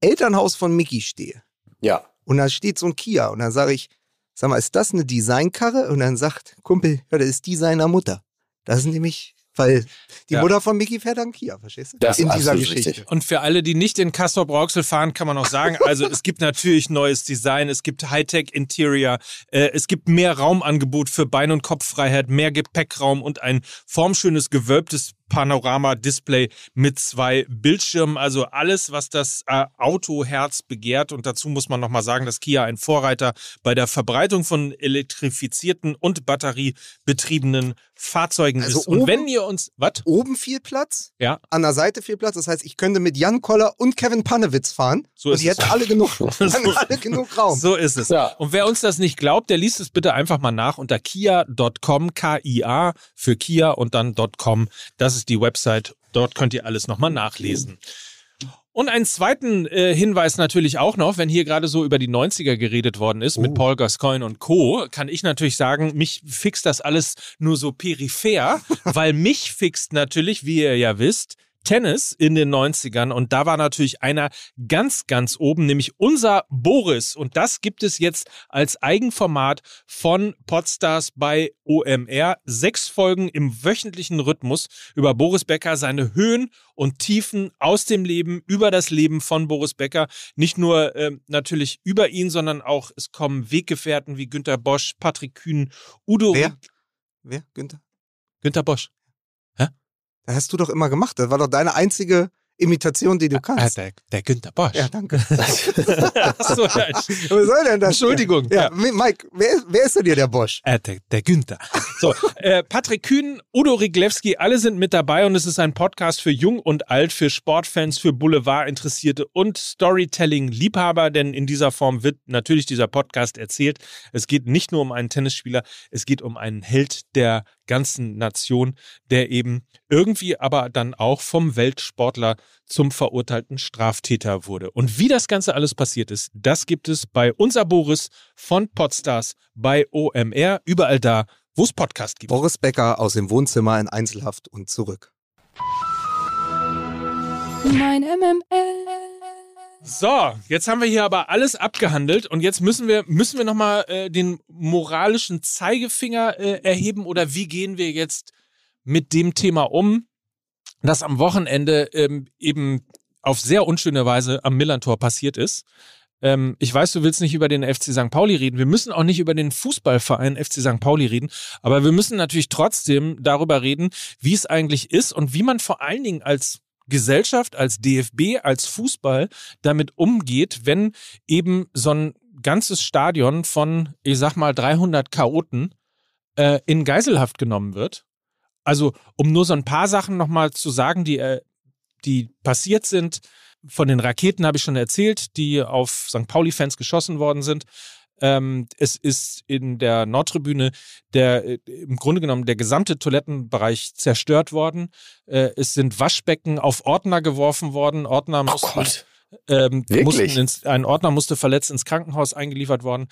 Elternhaus von Mickey stehe Ja. und da steht so ein Kia und dann sage ich, sag mal, ist das eine Designkarre? Und dann sagt Kumpel, ja, das ist die seiner Mutter. Das ist nämlich, weil die Ja. Mutter von Mickey fährt einen Kia, verstehst du? Das ist in dieser Geschichte. richtig. Und für alle, die nicht in Castor Brauxel fahren, kann man auch sagen, also es gibt natürlich neues Design, es gibt Hightech Interior, äh, es gibt mehr Raumangebot für Bein- und Kopffreiheit, mehr Gepäckraum und ein formschönes gewölbtes Panorama-Display mit zwei Bildschirmen. Also alles, was das äh, Autoherz begehrt. Und dazu muss man nochmal sagen, dass Kia ein Vorreiter bei der Verbreitung von elektrifizierten und batteriebetriebenen Fahrzeugen Also ist. Und oben- wenn ihr uns, was? Oben viel Platz, Ja. an der Seite viel Platz. Das heißt, ich könnte mit Jan Koller und Kevin Panewitz fahren. So und ist die es. hätten alle genug, hätten alle genug Raum. So ist es. Ja. Und wer uns das nicht glaubt, der liest es bitte einfach mal nach unter kia.com, K-I-A für Kia und dann .com. Das ist die Website. Dort könnt ihr alles nochmal nachlesen. Und einen zweiten äh, Hinweis natürlich auch noch, wenn hier gerade so über die 90er geredet worden ist mit Paul Gascoigne und Co., kann ich natürlich sagen, mich fixt das alles nur so peripher, weil mich fixt natürlich, wie ihr ja wisst, Tennis in den 90ern und da war natürlich einer ganz, ganz oben, nämlich unser Boris. Und das gibt es jetzt als Eigenformat von Podstars bei OMR. Sechs Folgen im wöchentlichen Rhythmus über Boris Becker, seine Höhen und Tiefen aus dem Leben, über das Leben von Boris Becker. Nicht nur ähm, natürlich über ihn, sondern auch es kommen Weggefährten wie Günter Bosch, Patrick Kühn, Udo. Wer? Wer? Günther? Günter Bosch. Das hast du doch immer gemacht. Das war doch deine einzige Imitation, die du Ah, kannst. der, der Günter Bosch. Ja, danke. Ach so, ja. Was soll denn das? Entschuldigung. Ja, Mike, wer, wer ist denn dir der Bosch? Äh, der, der Günther. So, äh, Patrick Kühn, Udo Riglewski, alle sind mit dabei und es ist ein Podcast für Jung und Alt, für Sportfans, für Boulevardinteressierte und Storytelling-Liebhaber, denn in dieser Form wird natürlich dieser Podcast erzählt. Es geht nicht nur um einen Tennisspieler, es geht um einen Held der ganzen Nation, der eben irgendwie aber dann auch vom Weltsportler zum verurteilten Straftäter wurde. Und wie das Ganze alles passiert ist, das gibt es bei unser Boris von Podstars bei OMR, überall da, wo es Podcast gibt. Boris Becker aus dem Wohnzimmer in Einzelhaft und zurück. Mein MML. So, jetzt haben wir hier aber alles abgehandelt und jetzt müssen wir müssen wir noch mal äh, den moralischen Zeigefinger äh, erheben oder wie gehen wir jetzt mit dem Thema um, das am Wochenende ähm, eben auf sehr unschöne Weise am Millantor passiert ist. Ähm, ich weiß, du willst nicht über den FC St. Pauli reden. Wir müssen auch nicht über den Fußballverein FC St. Pauli reden, aber wir müssen natürlich trotzdem darüber reden, wie es eigentlich ist und wie man vor allen Dingen als Gesellschaft, als DFB, als Fußball damit umgeht, wenn eben so ein ganzes Stadion von, ich sag mal, 300 Chaoten äh, in Geiselhaft genommen wird. Also, um nur so ein paar Sachen nochmal zu sagen, die, äh, die passiert sind. Von den Raketen habe ich schon erzählt, die auf St. Pauli-Fans geschossen worden sind. Ähm, es ist in der Nordtribüne der äh, im Grunde genommen der gesamte Toilettenbereich zerstört worden. Äh, es sind Waschbecken auf Ordner geworfen worden. Ordner Oh mussten, Gott. ähm, mussten ins, ein Ordner musste verletzt ins Krankenhaus eingeliefert worden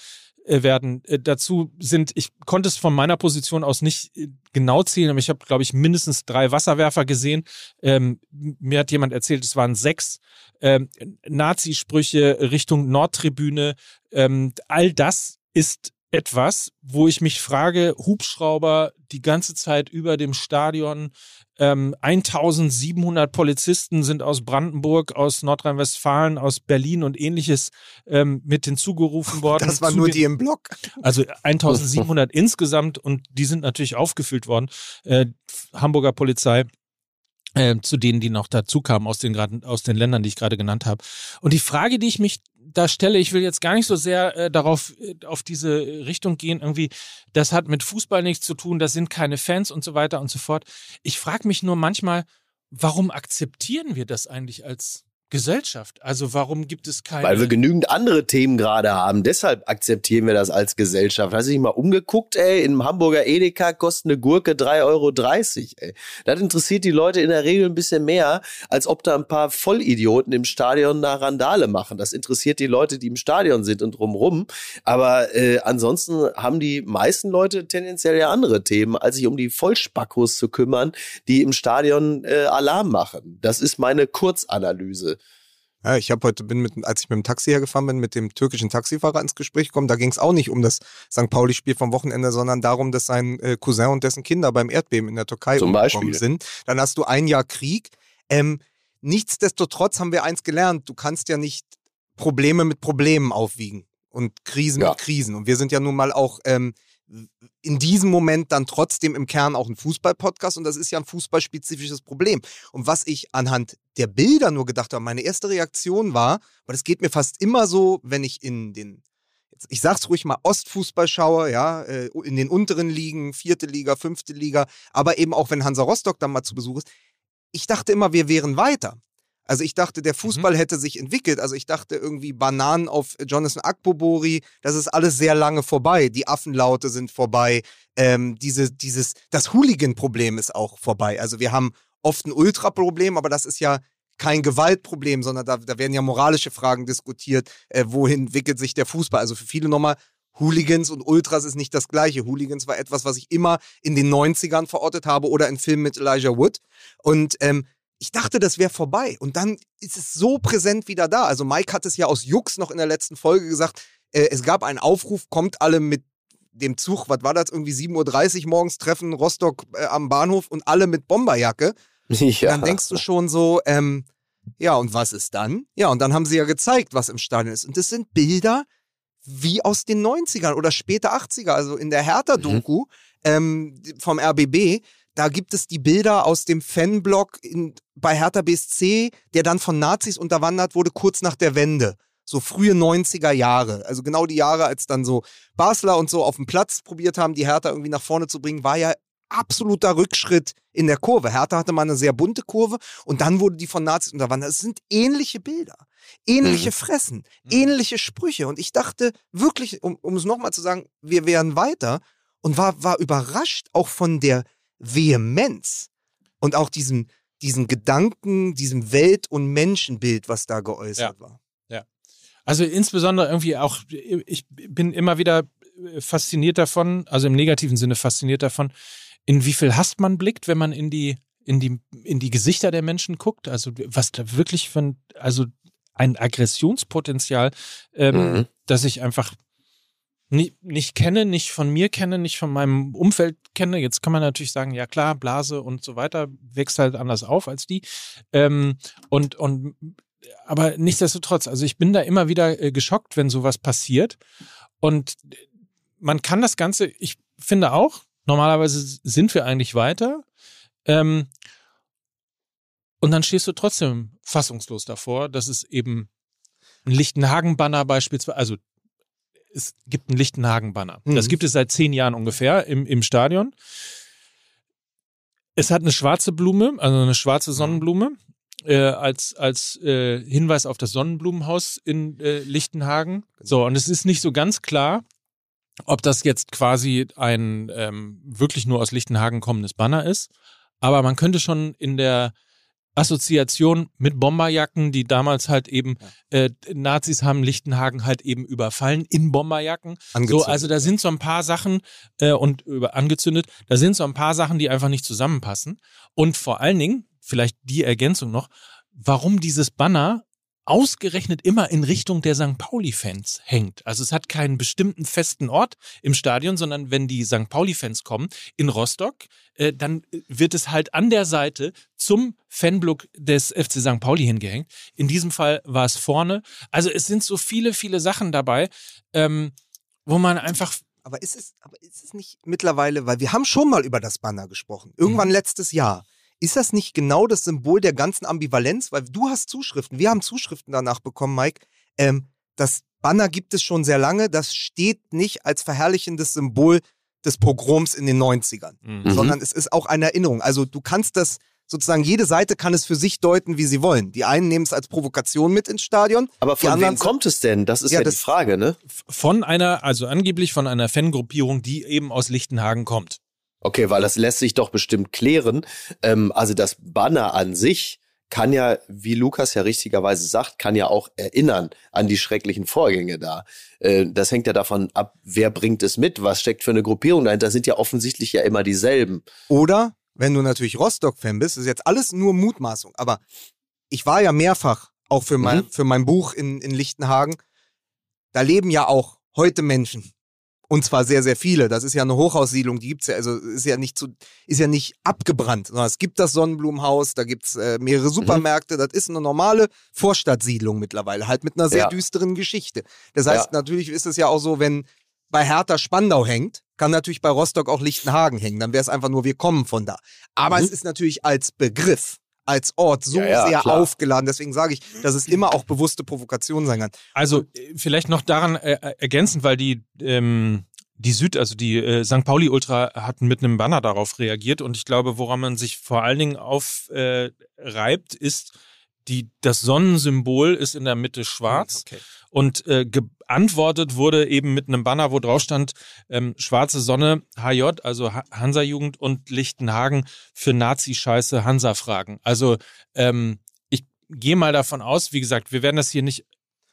werden. Äh, dazu sind, ich konnte es von meiner Position aus nicht äh, genau zählen, aber ich habe, glaube ich, mindestens drei Wasserwerfer gesehen. Ähm, mir hat jemand erzählt, es waren sechs. Ähm, Nazi-Sprüche Richtung Nordtribüne. Ähm, all das ist etwas, wo ich mich frage, Hubschrauber die ganze Zeit über dem Stadion, ähm, 1700 Polizisten sind aus Brandenburg, aus Nordrhein-Westfalen, aus Berlin und ähnliches ähm, mit hinzugerufen worden. Das waren nur die im Block. also 1700 insgesamt und die sind natürlich aufgefüllt worden. Äh, Hamburger Polizei. Äh, zu denen, die noch dazu kamen aus den, aus den Ländern, die ich gerade genannt habe. Und die Frage, die ich mich da stelle, ich will jetzt gar nicht so sehr äh, darauf, äh, auf diese Richtung gehen, irgendwie, das hat mit Fußball nichts zu tun, das sind keine Fans und so weiter und so fort. Ich frage mich nur manchmal, warum akzeptieren wir das eigentlich als Gesellschaft. Also warum gibt es keine. Weil wir genügend andere Themen gerade haben. Deshalb akzeptieren wir das als Gesellschaft. Hast du dich mal umgeguckt, ey? In Hamburger Edeka kostet eine Gurke 3,30 Euro, ey. Das interessiert die Leute in der Regel ein bisschen mehr, als ob da ein paar Vollidioten im Stadion nach Randale machen. Das interessiert die Leute, die im Stadion sind und drumrum. Aber äh, ansonsten haben die meisten Leute tendenziell ja andere Themen, als sich um die Vollspackos zu kümmern, die im Stadion äh, Alarm machen. Das ist meine Kurzanalyse. Ja, ich habe heute, bin mit, als ich mit dem Taxi hergefahren bin, mit dem türkischen Taxifahrer ins Gespräch gekommen. Da ging es auch nicht um das St. Pauli-Spiel vom Wochenende, sondern darum, dass sein äh, Cousin und dessen Kinder beim Erdbeben in der Türkei Zum umgekommen Beispiel. sind. Dann hast du ein Jahr Krieg. Ähm, nichtsdestotrotz haben wir eins gelernt. Du kannst ja nicht Probleme mit Problemen aufwiegen und Krisen Ja. mit Krisen. Und wir sind ja nun mal auch ähm, in diesem Moment dann trotzdem im Kern auch ein Fußball-Podcast und das ist ja ein fußballspezifisches Problem. Und was ich anhand der Bilder nur gedacht habe, meine erste Reaktion war, weil es geht mir fast immer so, wenn ich in den, ich sag's ruhig mal, Ostfußball schaue, ja, äh, in den unteren Ligen, vierte Liga, fünfte Liga, aber eben auch wenn Hansa Rostock dann mal zu Besuch ist, ich dachte immer, wir wären weiter. Also ich dachte, der Fußball hätte sich entwickelt. Also ich dachte irgendwie Bananen auf Jonathan Akpobori, das ist alles sehr lange vorbei. Die Affenlaute sind vorbei. Ähm, diese, dieses, das Hooligan-Problem ist auch vorbei. Also wir haben oft ein Ultra-Problem, aber das ist ja kein Gewaltproblem, sondern da, da werden ja moralische Fragen diskutiert. Äh, wohin entwickelt sich der Fußball? Also für viele nochmal, Hooligans und Ultras ist nicht das gleiche. Hooligans war etwas, was ich immer in den 90ern verortet habe oder in Filmen mit Elijah Wood. Und ähm, ich dachte, das wäre vorbei. Und dann ist es so präsent wieder da. Also Mike hat es ja aus Jux noch in der letzten Folge gesagt. Äh, es gab einen Aufruf, kommt alle mit dem Zug, was war das, irgendwie 7.30 Uhr morgens treffen, Rostock äh, am Bahnhof und alle mit Bomberjacke. Ja. Dann denkst du schon so, ähm, ja, und was ist dann? Ja, und dann haben sie ja gezeigt, was im Stadion ist. Und das sind Bilder wie aus den 90ern oder später 80er, also in der Hertha-Doku ähm, vom RBB. Da gibt es die Bilder aus dem Fanblock in, bei Hertha BSC, der dann von Nazis unterwandert wurde, kurz nach der Wende. So frühe 90er Jahre. Also genau die Jahre, als dann so Basler und so auf dem Platz probiert haben, die Hertha irgendwie nach vorne zu bringen, war ja absoluter Rückschritt in der Kurve. Hertha hatte mal eine sehr bunte Kurve und dann wurde die von Nazis unterwandert. Es sind ähnliche Bilder, ähnliche Fressen, ähnliche Sprüche. Und ich dachte wirklich, um, um es nochmal zu sagen, wir wären weiter und war, war überrascht auch von der Vehemenz und auch diesem, diesen Gedanken, diesem Welt- und Menschenbild, was da geäußert war. Also insbesondere irgendwie auch, ich bin immer wieder fasziniert davon, also im negativen Sinne fasziniert davon, in wie viel Hass man blickt, wenn man in die, in die, in die Gesichter der Menschen guckt. Also was da wirklich von, also ein Aggressionspotenzial, ähm, Mhm. das ich einfach nie, nicht kenne, nicht von mir kenne, nicht von meinem Umfeld kenne. Jetzt kann man natürlich sagen, ja klar, Blase und so weiter wächst halt anders auf als die. Ähm, und, und aber nichtsdestotrotz, also ich bin da immer wieder äh, geschockt, wenn sowas passiert. Und man kann das Ganze, ich finde auch, normalerweise sind wir eigentlich weiter. Ähm, und dann stehst du trotzdem fassungslos davor, dass es eben ein Lichtenhagen-Banner beispielsweise, also es gibt einen Lichtenhagen-Banner. Mhm. Das gibt es seit zehn Jahren ungefähr im, im Stadion. Es hat eine schwarze Blume, also eine schwarze Sonnenblume, äh, als, als äh, Hinweis auf das Sonnenblumenhaus in äh, Lichtenhagen. So, und es ist nicht so ganz klar, ob das jetzt quasi ein ähm, wirklich nur aus Lichtenhagen kommendes Banner ist. Aber man könnte schon in der Assoziation mit Bomberjacken, die damals halt eben äh, Nazis haben Lichtenhagen halt eben überfallen in Bomberjacken. So, Angezündet. also da sind so ein paar Sachen äh, und über angezündet, da sind so ein paar Sachen, die einfach nicht zusammenpassen. Und vor allen Dingen, vielleicht die Ergänzung noch, warum dieses Banner ausgerechnet immer in Richtung der St. Pauli-Fans hängt. Also es hat keinen bestimmten festen Ort im Stadion, sondern wenn die St. Pauli-Fans kommen in Rostock, äh, dann wird es halt an der Seite zum Fanblock des FC St. Pauli hingehängt. In diesem Fall war es vorne. Also es sind so viele, viele Sachen dabei, ähm, wo man einfach Aber ist es, aber ist es nicht mittlerweile, weil wir haben schon mal über das Banner gesprochen, irgendwann Mhm. letztes Jahr. Ist das nicht genau das Symbol der ganzen Ambivalenz? Weil du hast Zuschriften, wir haben Zuschriften danach bekommen, Mike. Ähm, das Banner gibt es schon sehr lange, das steht nicht als verherrlichendes Symbol des Pogroms in den 90ern, Mhm. sondern es ist auch eine Erinnerung. Also du kannst das sozusagen jede Seite kann es für sich deuten, wie sie wollen. Die einen nehmen es als Provokation mit ins Stadion. Aber die von wem kommt es denn? Das ist ja, Ja, die das- Frage, ne? Von einer, also angeblich von einer Fangruppierung, die eben aus Lichtenhagen kommt. Okay, weil das lässt sich doch bestimmt klären. Ähm, also das Banner an sich kann ja, wie Lukas ja richtigerweise sagt, kann ja auch erinnern an die schrecklichen Vorgänge da. Äh, das hängt ja davon ab, wer bringt es mit, was steckt für eine Gruppierung dahinter. Das sind ja offensichtlich ja immer dieselben. Oder, wenn du natürlich Rostock-Fan bist, ist jetzt alles nur Mutmaßung. Aber ich war ja mehrfach, auch für mein, Mhm. für mein Buch in, in Lichtenhagen, da leben ja auch heute Menschen. Und zwar sehr, sehr viele. Das ist ja eine Hochhaussiedlung, die gibt's ja, also ist ja nicht zu, ist ja nicht abgebrannt, sondern es gibt das Sonnenblumenhaus, da gibt's äh, mehrere Supermärkte, das ist eine normale Vorstadtsiedlung mittlerweile, halt mit einer sehr Ja. düsteren Geschichte. Das heißt, Ja. natürlich ist es ja auch so, wenn bei Hertha Spandau hängt, kann natürlich bei Rostock auch Lichtenhagen hängen. Dann wäre es einfach nur, wir kommen von da. Aber Mhm. es ist natürlich als Begriff, als Ort so Ja, ja, sehr klar. aufgeladen. Deswegen sage ich, dass es immer auch bewusste Provokation sein kann. Also äh, vielleicht noch daran äh, äh, ergänzend, weil die ähm, die Süd, also die äh, St. Pauli Ultra hatten mit einem Banner darauf reagiert und ich glaube, woran man sich vor allen Dingen aufreibt, äh, ist die das Sonnensymbol ist in der Mitte schwarz Okay. und äh, geantwortet wurde eben mit einem Banner, wo drauf stand ähm, Schwarze Sonne HJ, also Ha- Hansa-Jugend und Lichtenhagen für Nazi-Scheiße Hansa-Fragen. Also ähm, ich gehe mal davon aus, wie gesagt, wir werden das hier nicht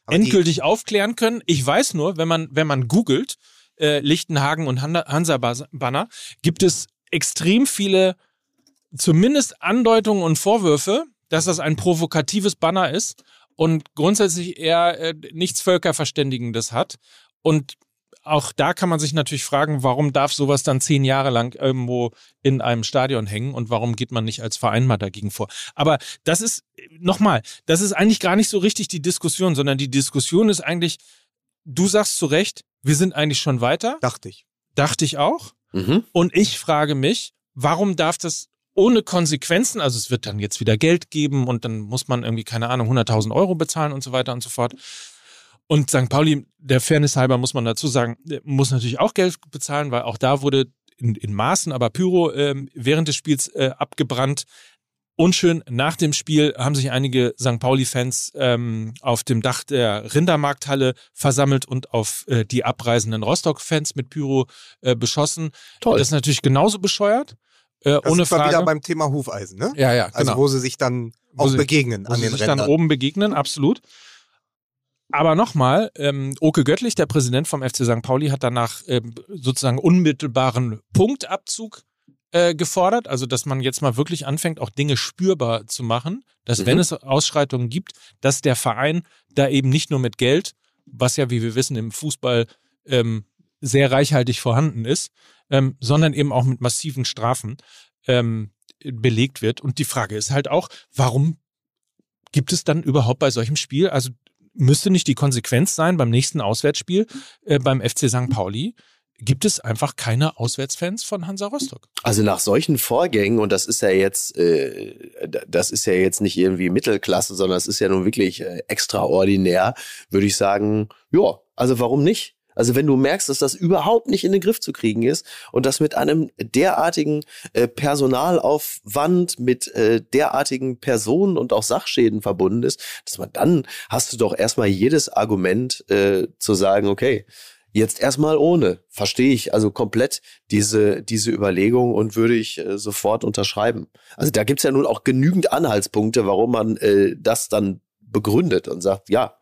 Aber endgültig aufklären können. Ich weiß nur, wenn man, wenn man googelt, äh, Lichtenhagen und Han- Hansa-Banner, gibt es extrem viele, zumindest Andeutungen und Vorwürfe, dass das ein provokatives Banner ist und grundsätzlich eher äh, nichts Völkerverständigendes hat. Und auch da kann man sich natürlich fragen, warum darf sowas dann zehn Jahre lang irgendwo in einem Stadion hängen und warum geht man nicht als Verein mal dagegen vor? Aber das ist, nochmal, das ist eigentlich gar nicht so richtig die Diskussion, sondern die Diskussion ist eigentlich, du sagst zu Recht, wir sind eigentlich schon weiter, Dachte ich. dachte ich auch. Mhm. Und ich frage mich, warum darf das ohne Konsequenzen, also es wird dann jetzt wieder Geld geben und dann muss man irgendwie, keine Ahnung, 100.000 Euro bezahlen und so weiter und so fort. Und St. Pauli, der Fairness halber muss man dazu sagen, muss natürlich auch Geld bezahlen, weil auch da wurde in, in Maßen, aber Pyro ähm, während des Spiels äh, abgebrannt. Unschön, nach dem Spiel haben sich einige St. Pauli-Fans ähm, auf dem Dach der Rindermarkthalle versammelt und auf äh, die abreisenden Rostock-Fans mit Pyro äh, beschossen. Toll. Das ist natürlich genauso bescheuert. Äh, Das ohne ist Frage. wieder beim Thema Hufeisen, ne? ja, ja, Also genau. wo sie sich dann Wo auch sie- begegnen wo an sie den sich Rändern. dann oben begegnen, absolut. Aber nochmal, ähm, Oke Göttlich, der Präsident vom FC St. Pauli, hat danach ähm, sozusagen unmittelbaren Punktabzug äh, gefordert. Also, dass man jetzt mal wirklich anfängt, auch Dinge spürbar zu machen, dass Mhm. wenn es Ausschreitungen gibt, dass der Verein da eben nicht nur mit Geld, was ja, wie wir wissen, im Fußball ähm, sehr reichhaltig vorhanden ist, ähm, sondern eben auch mit massiven Strafen ähm, belegt wird. Und die Frage ist halt auch, warum gibt es dann überhaupt bei solchem Spiel, also müsste nicht die Konsequenz sein beim nächsten Auswärtsspiel äh, beim FC St. Pauli, gibt es einfach keine Auswärtsfans von Hansa Rostock. Also nach solchen Vorgängen, und das ist ja jetzt, äh, das ist ja jetzt nicht irgendwie Mittelklasse, sondern es ist ja nun wirklich äh, extraordinär, würde ich sagen, ja, also warum nicht? Also wenn du merkst, dass das überhaupt nicht in den Griff zu kriegen ist und das mit einem derartigen äh, Personalaufwand, mit äh, derartigen Personen und auch Sachschäden verbunden ist, dass man dann hast du doch erstmal jedes Argument äh, zu sagen, okay, Jetzt erstmal ohne. Verstehe ich also komplett diese, diese Überlegung und würde ich äh, sofort unterschreiben. Also da gibt's ja nun auch genügend Anhaltspunkte, warum man äh, das dann begründet und sagt, ja,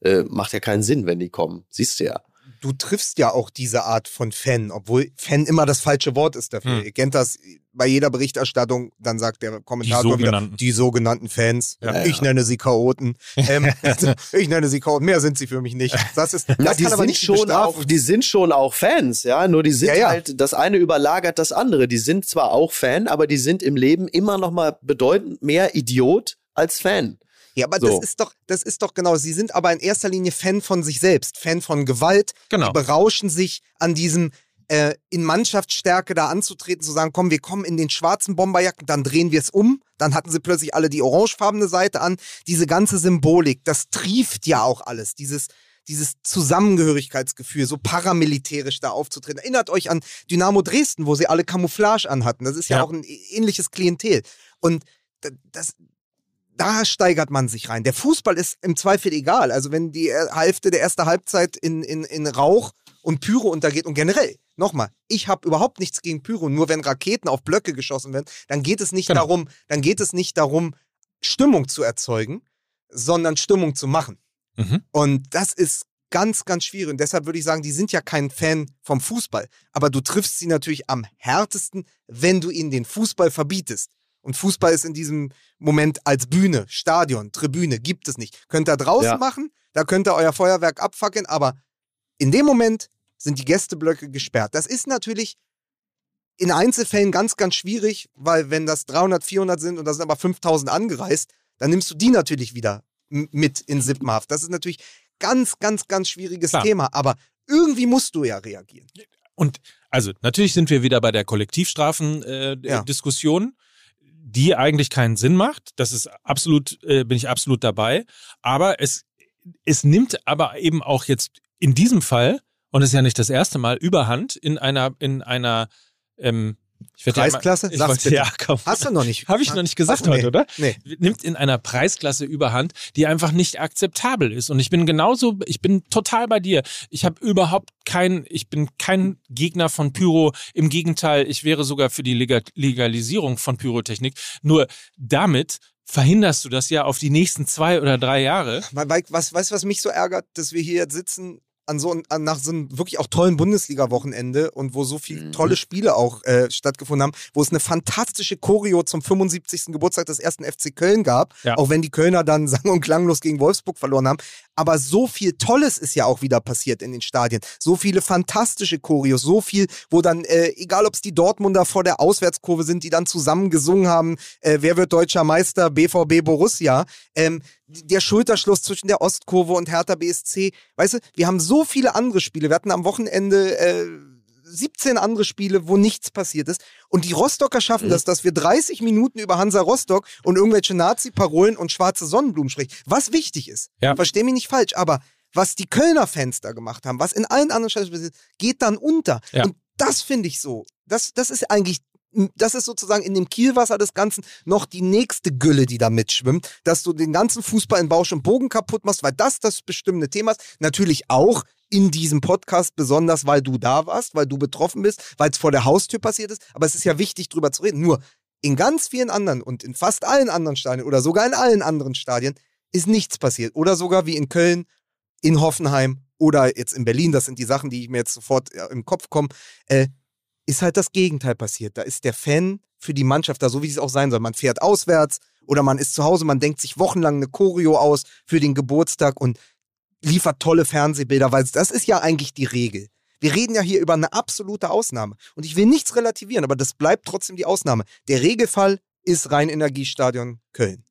äh, macht ja keinen Sinn, wenn die kommen. Siehst du ja. Du triffst ja auch diese Art von Fan, obwohl Fan immer das falsche Wort ist dafür. Hm. Ihr kennt das bei jeder Berichterstattung, dann sagt der Kommentator Die wieder, sogenannten. die sogenannten Fans. Ja, ich ja. nenne sie Chaoten. Ähm, also, ich nenne sie Chaoten. Mehr sind sie für mich nicht. Das ist, das Na, die kann aber sind nicht die schon auch, die sind schon auch Fans, ja. Nur die sind Ja, ja. halt, das eine überlagert das andere. Die sind zwar auch Fan, aber die sind im Leben immer noch mal bedeutend mehr Idiot als Fan. Ja, aber So. das ist doch, das ist doch genau. Sie sind aber in erster Linie Fan von sich selbst, Fan von Gewalt. Genau. Die berauschen sich an diesem äh, in Mannschaftsstärke da anzutreten, zu sagen, komm, wir kommen in den schwarzen Bomberjacken, dann drehen wir es um. Dann hatten sie plötzlich alle die orangefarbene Seite an. Diese ganze Symbolik, das trieft ja auch alles. Dieses, dieses Zusammengehörigkeitsgefühl, so paramilitärisch da aufzutreten. Erinnert euch an Dynamo Dresden, wo sie alle Camouflage anhatten. Das ist ja, Ja. auch ein ähnliches Klientel. Und das, da steigert man sich rein. Der Fußball ist im Zweifel egal. Also wenn die äh, Hälfte der ersten Halbzeit in, in, in Rauch und Pyro untergeht und generell, nochmal, ich habe überhaupt nichts gegen Pyro, nur wenn Raketen auf Blöcke geschossen werden, dann geht es nicht Genau. darum, dann geht es nicht darum, Stimmung zu erzeugen, sondern Stimmung zu machen. Mhm. Und das ist ganz, ganz schwierig. Und deshalb würde ich sagen, die sind ja kein Fan vom Fußball. Aber du triffst sie natürlich am härtesten, wenn du ihnen den Fußball verbietest. Und Fußball ist in diesem Moment als Bühne, Stadion, Tribüne, gibt es nicht. Könnt ihr draußen Ja. machen, da könnt ihr euer Feuerwerk abfackeln, aber in dem Moment sind die Gästeblöcke gesperrt. Das ist natürlich in Einzelfällen ganz, ganz schwierig, weil wenn das 300, 400 sind und da sind aber 5000 angereist, dann nimmst du die natürlich wieder mit in Sippenhaft. Das ist natürlich ganz, ganz, ganz schwieriges Klar. Thema, aber irgendwie musst du ja reagieren. Und also natürlich sind wir wieder bei der Kollektivstrafen-Diskussion, äh, Ja. Die eigentlich keinen Sinn macht. Das ist absolut, äh, bin ich absolut dabei. Aber es, es nimmt aber eben auch jetzt in diesem Fall, und es ist ja nicht das erste Mal, Überhand in einer, in einer ähm, ich ja Preisklasse? Ich Sag's wollte, ja, komm. Hast du noch nicht? Habe ich noch nicht gesagt Ach, nee. heute, oder? Nee. nimmt in einer Preisklasse überhand, die einfach nicht akzeptabel ist. Und ich bin genauso, ich bin total bei dir. Ich habe überhaupt kein, ich bin kein Gegner von Pyro. Im Gegenteil, ich wäre sogar für die Lega- Legalisierung von Pyrotechnik. Nur damit verhinderst du das ja auf die nächsten zwei oder drei Jahre. Was, weißt du, was mich so ärgert, dass wir hier jetzt sitzen an so, an, nach so einem wirklich auch tollen Bundesliga-Wochenende und wo so viele Mhm. tolle Spiele auch äh, stattgefunden haben, wo es eine fantastische Choreo zum 75. Geburtstag des ersten FC Köln gab, Ja. auch wenn die Kölner dann sang- und klanglos gegen Wolfsburg verloren haben. Aber so viel Tolles ist ja auch wieder passiert in den Stadien. So viele fantastische Choreos, so viel, wo dann, äh, egal ob es die Dortmunder vor der Auswärtskurve sind, die dann zusammen gesungen haben, äh, wer wird deutscher Meister, BVB Borussia, ähm, der Schulterschluss zwischen der Ostkurve und Hertha BSC. Weißt du, wir haben so viele andere Spiele. Wir hatten am Wochenende äh, 17 andere Spiele, wo nichts passiert ist. Und die Rostocker schaffen das, dass wir 30 Minuten über Hansa Rostock und irgendwelche Nazi-Parolen und schwarze Sonnenblumen sprechen. Was wichtig ist. Ja. Versteh mich nicht falsch, aber was die Kölner Fans da gemacht haben, was in allen anderen Stadien passiert, geht dann unter. Ja. Und das finde ich so. Das, das ist eigentlich das ist sozusagen in dem Kielwasser des Ganzen noch die nächste Gülle, die da mitschwimmt, dass du den ganzen Fußball in Bausch und Bogen kaputt machst, weil das das bestimmte Thema ist. Natürlich auch in diesem Podcast, besonders weil du da warst, weil du betroffen bist, weil es vor der Haustür passiert ist. Aber es ist ja wichtig, drüber zu reden. Nur in ganz vielen anderen und in fast allen anderen Stadien oder sogar in allen anderen Stadien ist nichts passiert. Oder sogar wie in Köln, in Hoffenheim oder jetzt in Berlin, das sind die Sachen, die mir jetzt sofort im Kopf kommen, äh, ist halt das Gegenteil passiert. Da ist der Fan für die Mannschaft da, so wie es auch sein soll. Man fährt auswärts oder man ist zu Hause, man denkt sich wochenlang eine Choreo aus für den Geburtstag und liefert tolle Fernsehbilder, weil das ist ja eigentlich die Regel. Wir reden ja hier über eine absolute Ausnahme. Und ich will nichts relativieren, aber das bleibt trotzdem die Ausnahme. Der Regelfall ist Rhein-Energiestadion Köln.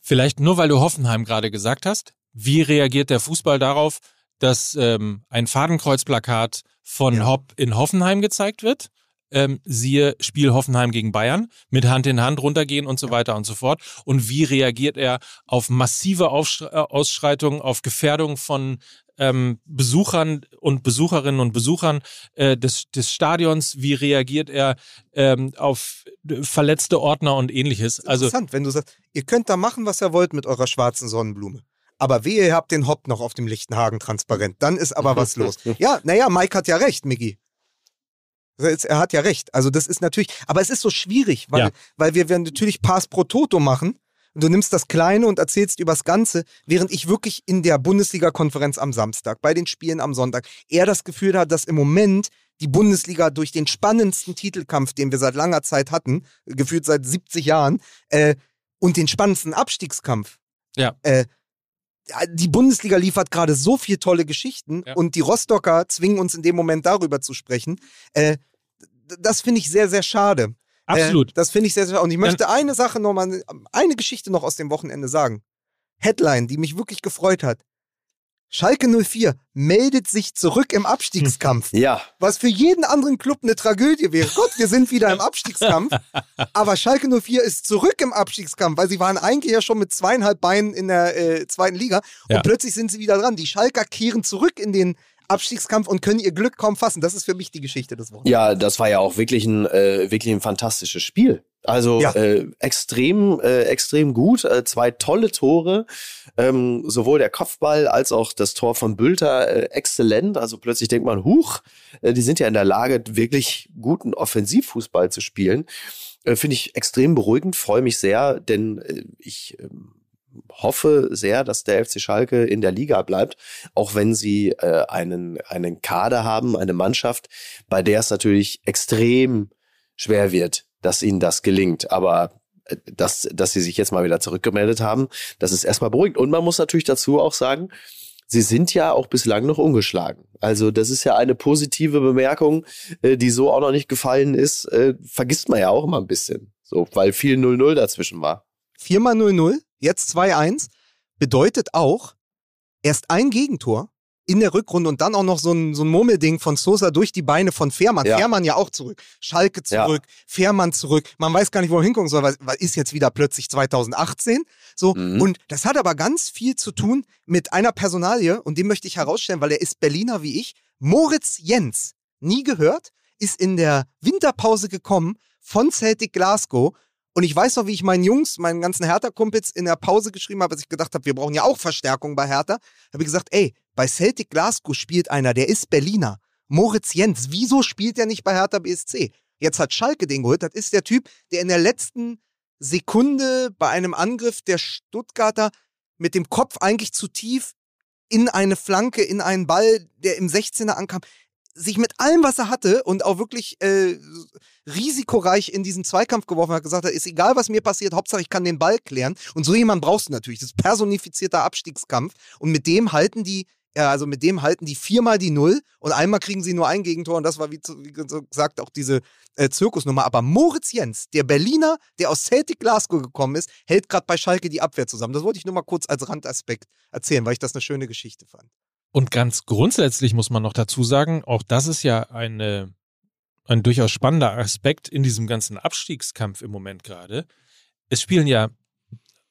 Vielleicht nur, weil du Hoffenheim gerade gesagt hast. Wie reagiert der Fußball darauf, dass ähm, ein Fadenkreuzplakat von Ja. Hopp in Hoffenheim gezeigt wird? Ähm, siehe Spiel Hoffenheim gegen Bayern, mit Hand in Hand runtergehen und so weiter und so fort. Und wie reagiert er auf massive Aufschre äh, Ausschreitungen, auf Gefährdung von ähm, Besuchern und Besucherinnen und Besuchern äh, des, des Stadions? Wie reagiert er ähm, auf äh, verletzte Ordner und ähnliches? Also Interessant, wenn du sagst, ihr könnt da machen, was ihr wollt mit eurer schwarzen Sonnenblume. Aber wehe, ihr habt den Hopp noch auf dem Lichtenhagen transparent. Dann ist aber was los. Ja, naja, Mike hat ja recht, Miggi. Er hat ja recht. Also das ist natürlich, aber es ist so schwierig, weil, Ja. weil wir, wir natürlich Pass pro Toto machen und du nimmst das Kleine und erzählst übers Ganze, während ich wirklich in der Bundesliga-Konferenz am Samstag, bei den Spielen am Sonntag, eher das Gefühl hat, dass im Moment die Bundesliga durch den spannendsten Titelkampf, den wir seit langer Zeit hatten, gefühlt seit 70 Jahren, äh, und den spannendsten Abstiegskampf. Ja. Äh, die Bundesliga liefert gerade so viel tolle Geschichten Ja. und die Rostocker zwingen uns in dem Moment darüber zu sprechen. Äh, das finde ich sehr, sehr schade. absolut. Äh, das finde ich sehr, sehr schade. Und ich möchte eine Sache nochmal, eine Geschichte noch aus dem Wochenende sagen. Headline, die mich wirklich gefreut hat. Schalke 04 meldet sich zurück im Abstiegskampf. Ja. Was für jeden anderen Club eine Tragödie wäre. Gott, wir sind wieder im Abstiegskampf. Aber Schalke 04 ist zurück im Abstiegskampf, weil sie waren eigentlich ja schon mit zweieinhalb Beinen in der äh, zweiten Liga. Und Ja. plötzlich sind sie wieder dran. Die Schalker kehren zurück in den Abstiegskampf und können ihr Glück kaum fassen. Das ist für mich die Geschichte des Wochenendes. Ja, das war ja auch wirklich ein, äh, wirklich ein fantastisches Spiel. Also Ja. äh, extrem, äh, extrem gut. Äh, zwei tolle Tore. Ähm, sowohl der Kopfball als auch das Tor von Bülter äh, exzellent. Also plötzlich denkt man, huch, äh, die sind ja in der Lage, wirklich guten Offensivfußball zu spielen. Äh, Finde ich extrem beruhigend, freue mich sehr, denn äh, ich ähm, hoffe sehr, dass der FC Schalke in der Liga bleibt, auch wenn sie äh, einen, einen Kader haben, eine Mannschaft, bei der es natürlich extrem schwer wird, dass ihnen das gelingt. Aber äh, dass, dass sie sich jetzt mal wieder zurückgemeldet haben, das ist erstmal beruhigend. Und man muss natürlich dazu auch sagen, sie sind ja auch bislang noch ungeschlagen. Also das ist ja eine positive Bemerkung, äh, die so auch noch nicht gefallen ist, äh, vergisst man ja auch immer ein bisschen. So, weil viel 0-0 dazwischen war. Viermal 0-0, jetzt 2-1, bedeutet auch erst ein Gegentor in der Rückrunde und dann auch noch so ein, so ein Murmelding von Sosa durch die Beine von Fährmann. Ja. Fährmann ja auch zurück. Schalke Ja. zurück, Fährmann zurück. Man weiß gar nicht, wo er hingucken soll, weil, weil ist jetzt wieder plötzlich 2018. So. Mhm. Und das hat aber ganz viel zu tun mit einer Personalie und den möchte ich herausstellen, weil er ist Berliner wie ich. Moritz Jens, nie gehört, ist in der Winterpause gekommen von Celtic Glasgow und ich weiß noch, wie ich meinen Jungs, meinen ganzen Hertha-Kumpels in der Pause geschrieben habe, als ich gedacht habe, wir brauchen ja auch Verstärkung bei Hertha. Habe ich gesagt, ey, bei Celtic Glasgow spielt einer, der ist Berliner. Moritz Jens. Wieso spielt er nicht bei Hertha BSC? Jetzt hat Schalke den geholt. Das ist der Typ, der in der letzten Sekunde bei einem Angriff der Stuttgarter mit dem Kopf eigentlich zu tief in eine Flanke, in einen Ball, der im 16er ankam, sich mit allem, was er hatte und auch wirklich äh, risikoreich in diesen Zweikampf geworfen hat, gesagt hat, ist egal, was mir passiert, Hauptsache ich kann den Ball klären. Und so jemand brauchst du natürlich. Das ist personifizierter Abstiegskampf. Und mit dem halten die, ja, also mit dem halten die viermal die Null und einmal kriegen sie nur ein Gegentor. Und das war, wie, wie gesagt, auch diese äh, Zirkusnummer. Aber Moritz Jens, der Berliner, der aus Celtic Glasgow gekommen ist, hält gerade bei Schalke die Abwehr zusammen. Das wollte ich nur mal kurz als Randaspekt erzählen, weil ich das eine schöne Geschichte fand. Und ganz grundsätzlich muss man noch dazu sagen, auch das ist ja eine, ein durchaus spannender Aspekt in diesem ganzen Abstiegskampf im Moment gerade. Es spielen ja,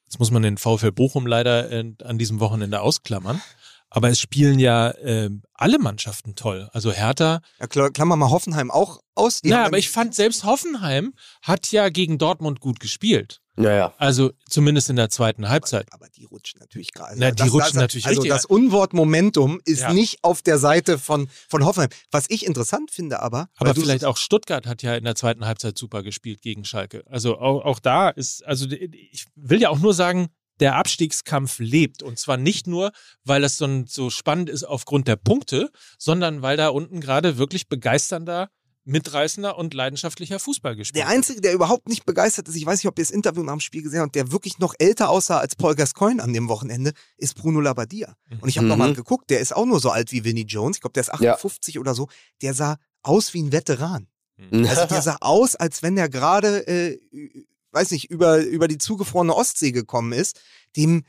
jetzt muss man den VfL Bochum leider äh, an diesem Wochenende ausklammern, aber es spielen ja äh, alle Mannschaften toll. Also Hertha, Ja, klammer mal Hoffenheim auch aus. Ja, aber ich fand selbst Hoffenheim hat ja gegen Dortmund gut gespielt. Naja. Also zumindest in der zweiten Halbzeit. Aber die rutschen natürlich gerade. Na, die rutschen natürlich Also richtig. das Unwort Momentum ist Ja. nicht auf der Seite von, von Hoffenheim. Was ich interessant finde aber. weil Aber du- vielleicht auch Stuttgart hat ja in der zweiten Halbzeit super gespielt gegen Schalke. Also auch, auch da ist, also ich will ja auch nur sagen, der Abstiegskampf lebt. Und zwar nicht nur, weil es so, so spannend ist aufgrund der Punkte, sondern weil da unten gerade wirklich begeisternder, mitreißender und leidenschaftlicher Fußball gespielt Der Einzige, der überhaupt nicht begeistert ist, ich weiß nicht, ob ihr das Interview nach dem Spiel gesehen habt, der wirklich noch älter aussah als Paul Gascoigne an dem Wochenende, ist Bruno Labbadia. Und ich habe Mhm. noch mal geguckt, der ist auch nur so alt wie Vinnie Jones. Ich glaube, der ist 58 oder so. Der sah aus wie ein Veteran. Also der sah aus, als wenn er gerade, äh, weiß nicht, über, über die zugefrorene Ostsee gekommen ist. Dem,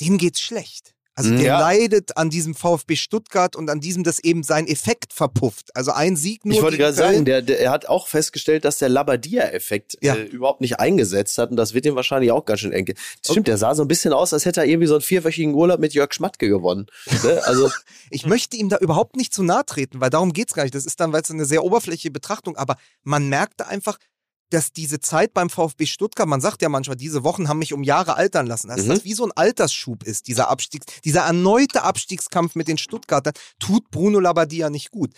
dem geht's schlecht. Also der Ja. leidet an diesem VfB Stuttgart und an diesem, dass eben sein Effekt verpufft. Also ein Sieg nur Ich wollte gerade sagen, der, der, er hat auch festgestellt, dass der Labadia-Effekt Ja. äh, überhaupt nicht eingesetzt hat und das wird ihm wahrscheinlich auch ganz schön eng. Stimmt, der sah so ein bisschen aus, als hätte er irgendwie so einen vierwöchigen Urlaub mit Jörg Schmatke gewonnen. ne? Also, Ich möchte ihm da überhaupt nicht zu nahe treten, weil darum geht's gar nicht. Das ist dann, weil es eine sehr oberflächliche Betrachtung, aber man merkte einfach, dass diese Zeit beim VfB Stuttgart, man sagt ja manchmal, diese Wochen haben mich um Jahre altern lassen, dass Mhm. das wie so ein Altersschub ist, dieser Abstiegs, dieser erneute Abstiegskampf mit den Stuttgartern, tut Bruno Labbadia nicht gut.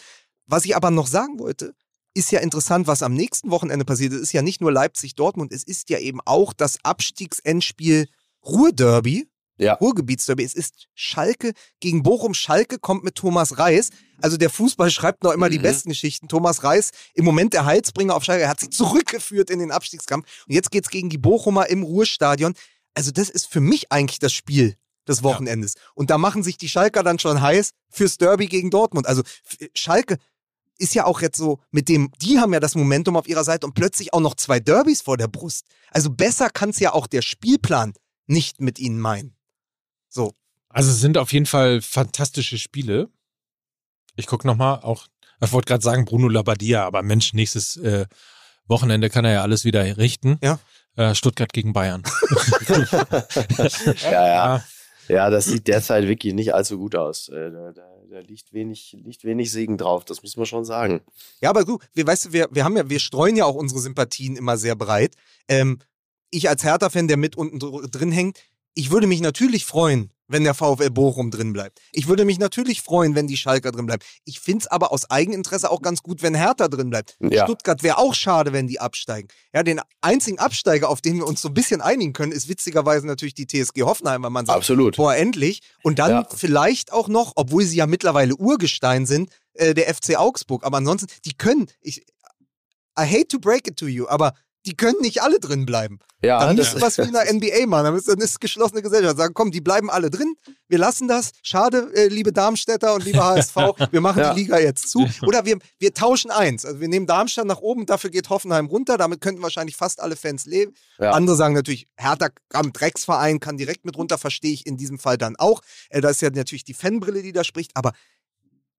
Was ich aber noch sagen wollte, ist ja interessant, was am nächsten Wochenende passiert. Es ist ja nicht nur Leipzig-Dortmund, es ist ja eben auch das Abstiegsendspiel Ruhrderby. Ja. Ruhrgebietsderby. Es ist Schalke gegen Bochum. Schalke kommt mit Thomas Reis. Also der Fußball schreibt noch immer die Mhm. besten Geschichten. Thomas Reis, im Moment der Heilsbringer auf Schalke, er hat sie zurückgeführt in den Abstiegskampf. Und jetzt geht's gegen die Bochumer im Ruhrstadion. Also das ist für mich eigentlich das Spiel des Wochenendes. Und da machen sich die Schalker dann schon heiß fürs Derby gegen Dortmund. Also Schalke ist ja auch jetzt so mit dem, die haben ja das Momentum auf ihrer Seite und plötzlich auch noch zwei Derbys vor der Brust. Also besser kann's ja auch der Spielplan nicht mit ihnen meinen. So. Also es sind auf jeden Fall fantastische Spiele. Ich gucke nochmal, auch, ich wollte gerade sagen Bruno Labbadia, aber Mensch, nächstes äh, Wochenende kann er ja alles wieder richten. Ja. Äh, Stuttgart gegen Bayern. ja, ja. Ja, das sieht derzeit wirklich nicht allzu gut aus. Äh, Da, da, da liegt wenig, liegt wenig Segen drauf, das muss man schon sagen. Ja, aber gut, wir, weißt du, wir, wir haben ja, wir streuen ja auch unsere Sympathien immer sehr breit. Ähm, ich als Hertha-Fan, der mit unten dr- drin hängt, ich würde mich natürlich freuen, wenn der VfL Bochum drin bleibt. Ich würde mich natürlich freuen, wenn die Schalker drin bleiben. Ich finde es aber aus Eigeninteresse auch ganz gut, wenn Hertha drin bleibt. Ja. Stuttgart wäre auch schade, wenn die absteigen. Ja, den einzigen Absteiger, auf den wir uns so ein bisschen einigen können, ist witzigerweise natürlich die TSG Hoffenheim, weil man sagt, Absolut. boah, endlich. Und dann Ja. vielleicht auch noch, obwohl sie ja mittlerweile Urgestein sind, äh, der FC Augsburg. Aber ansonsten, die können, ich, I hate to break it to you, aber die können nicht alle drin bleiben. Ja, Dann das, müssen wir was wie in der NBA machen. Dann ist, dann ist geschlossene Gesellschaft. Sagen, komm, die bleiben alle drin. Wir lassen das. Schade, äh, liebe Darmstädter und liebe HSV. Wir machen Ja. die Liga jetzt zu. Oder wir, wir tauschen eins. Also wir nehmen Darmstadt nach oben, dafür geht Hoffenheim runter. Damit könnten wahrscheinlich fast alle Fans leben. Ja. Andere sagen natürlich, Hertha am Drecksverein kann direkt mit runter, verstehe ich in diesem Fall dann auch. Äh, da ist ja natürlich die Fanbrille, die da spricht. Aber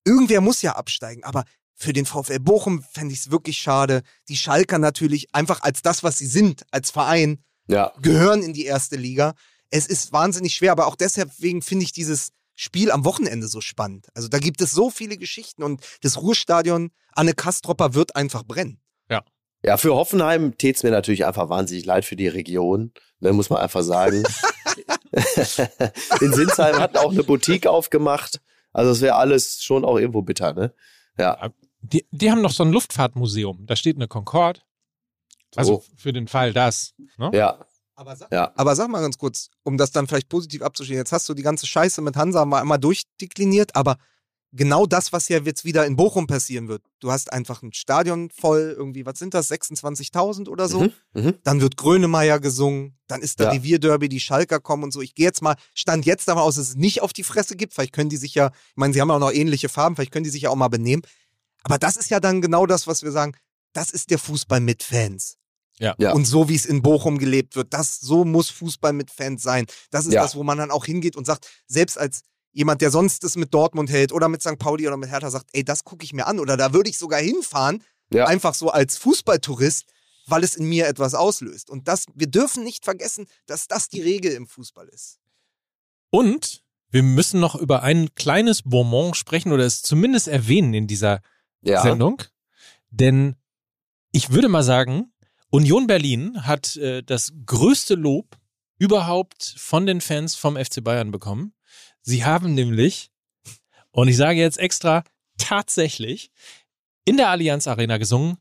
irgendwer muss ja absteigen. Aber für den VfL Bochum fände ich es wirklich schade. Die Schalker natürlich einfach als das, was sie sind, als Verein, ja, gehören in die erste Liga. Es ist wahnsinnig schwer, aber auch deswegen finde ich dieses Spiel am Wochenende so spannend. Also da gibt es so viele Geschichten und das Ruhrstadion Anne Kastropper wird einfach brennen. ja, für Hoffenheim tät's mir natürlich einfach wahnsinnig leid für die Region, ne, muss man einfach sagen. In Sinsheim hat auch eine Boutique aufgemacht. Also es wäre alles schon auch irgendwo bitter, ne? Ja, Die, die haben noch so ein Luftfahrtmuseum. Da steht eine Concorde. Also So. für den Fall das. Ne? ja, Aber sag, ja. aber sag mal ganz kurz, um das dann vielleicht positiv abzuschließen. Jetzt hast du die ganze Scheiße mit Hansa mal einmal durchdekliniert, aber genau das, was ja jetzt wieder in Bochum passieren wird. Du hast einfach ein Stadion voll, irgendwie, was sind das, 26.000 oder so? Mhm, mhm. dann wird Grönemeyer gesungen, dann ist da Ja. Revierderby, die Schalker kommen und so. Ich gehe jetzt mal, stand jetzt davon aus, dass es nicht auf die Fresse gibt. Vielleicht können die sich ja, ich meine, sie haben auch noch ähnliche Farben, vielleicht können die sich ja auch mal benehmen. Aber das ist ja dann genau das, was wir sagen, das ist der Fußball mit Fans. Ja. Ja. Und so wie es in Bochum gelebt wird, das, so muss Fußball mit Fans sein. Das ist Ja. das, wo man dann auch hingeht und sagt, selbst als jemand, der sonst es mit Dortmund hält oder mit St. Pauli oder mit Hertha sagt, ey, das gucke ich mir an oder da würde ich sogar hinfahren, Ja. einfach so als Fußballtourist, weil es in mir etwas auslöst. Und das, wir dürfen nicht vergessen, dass das die Regel im Fußball ist. Und wir müssen noch über ein kleines Bonbon sprechen oder es zumindest erwähnen in dieser Ja. Sendung. Denn ich würde mal sagen, Union Berlin hat äh, das größte Lob überhaupt von den Fans vom FC Bayern bekommen. Sie haben nämlich, und ich sage jetzt extra, tatsächlich in der Allianz Arena gesungen,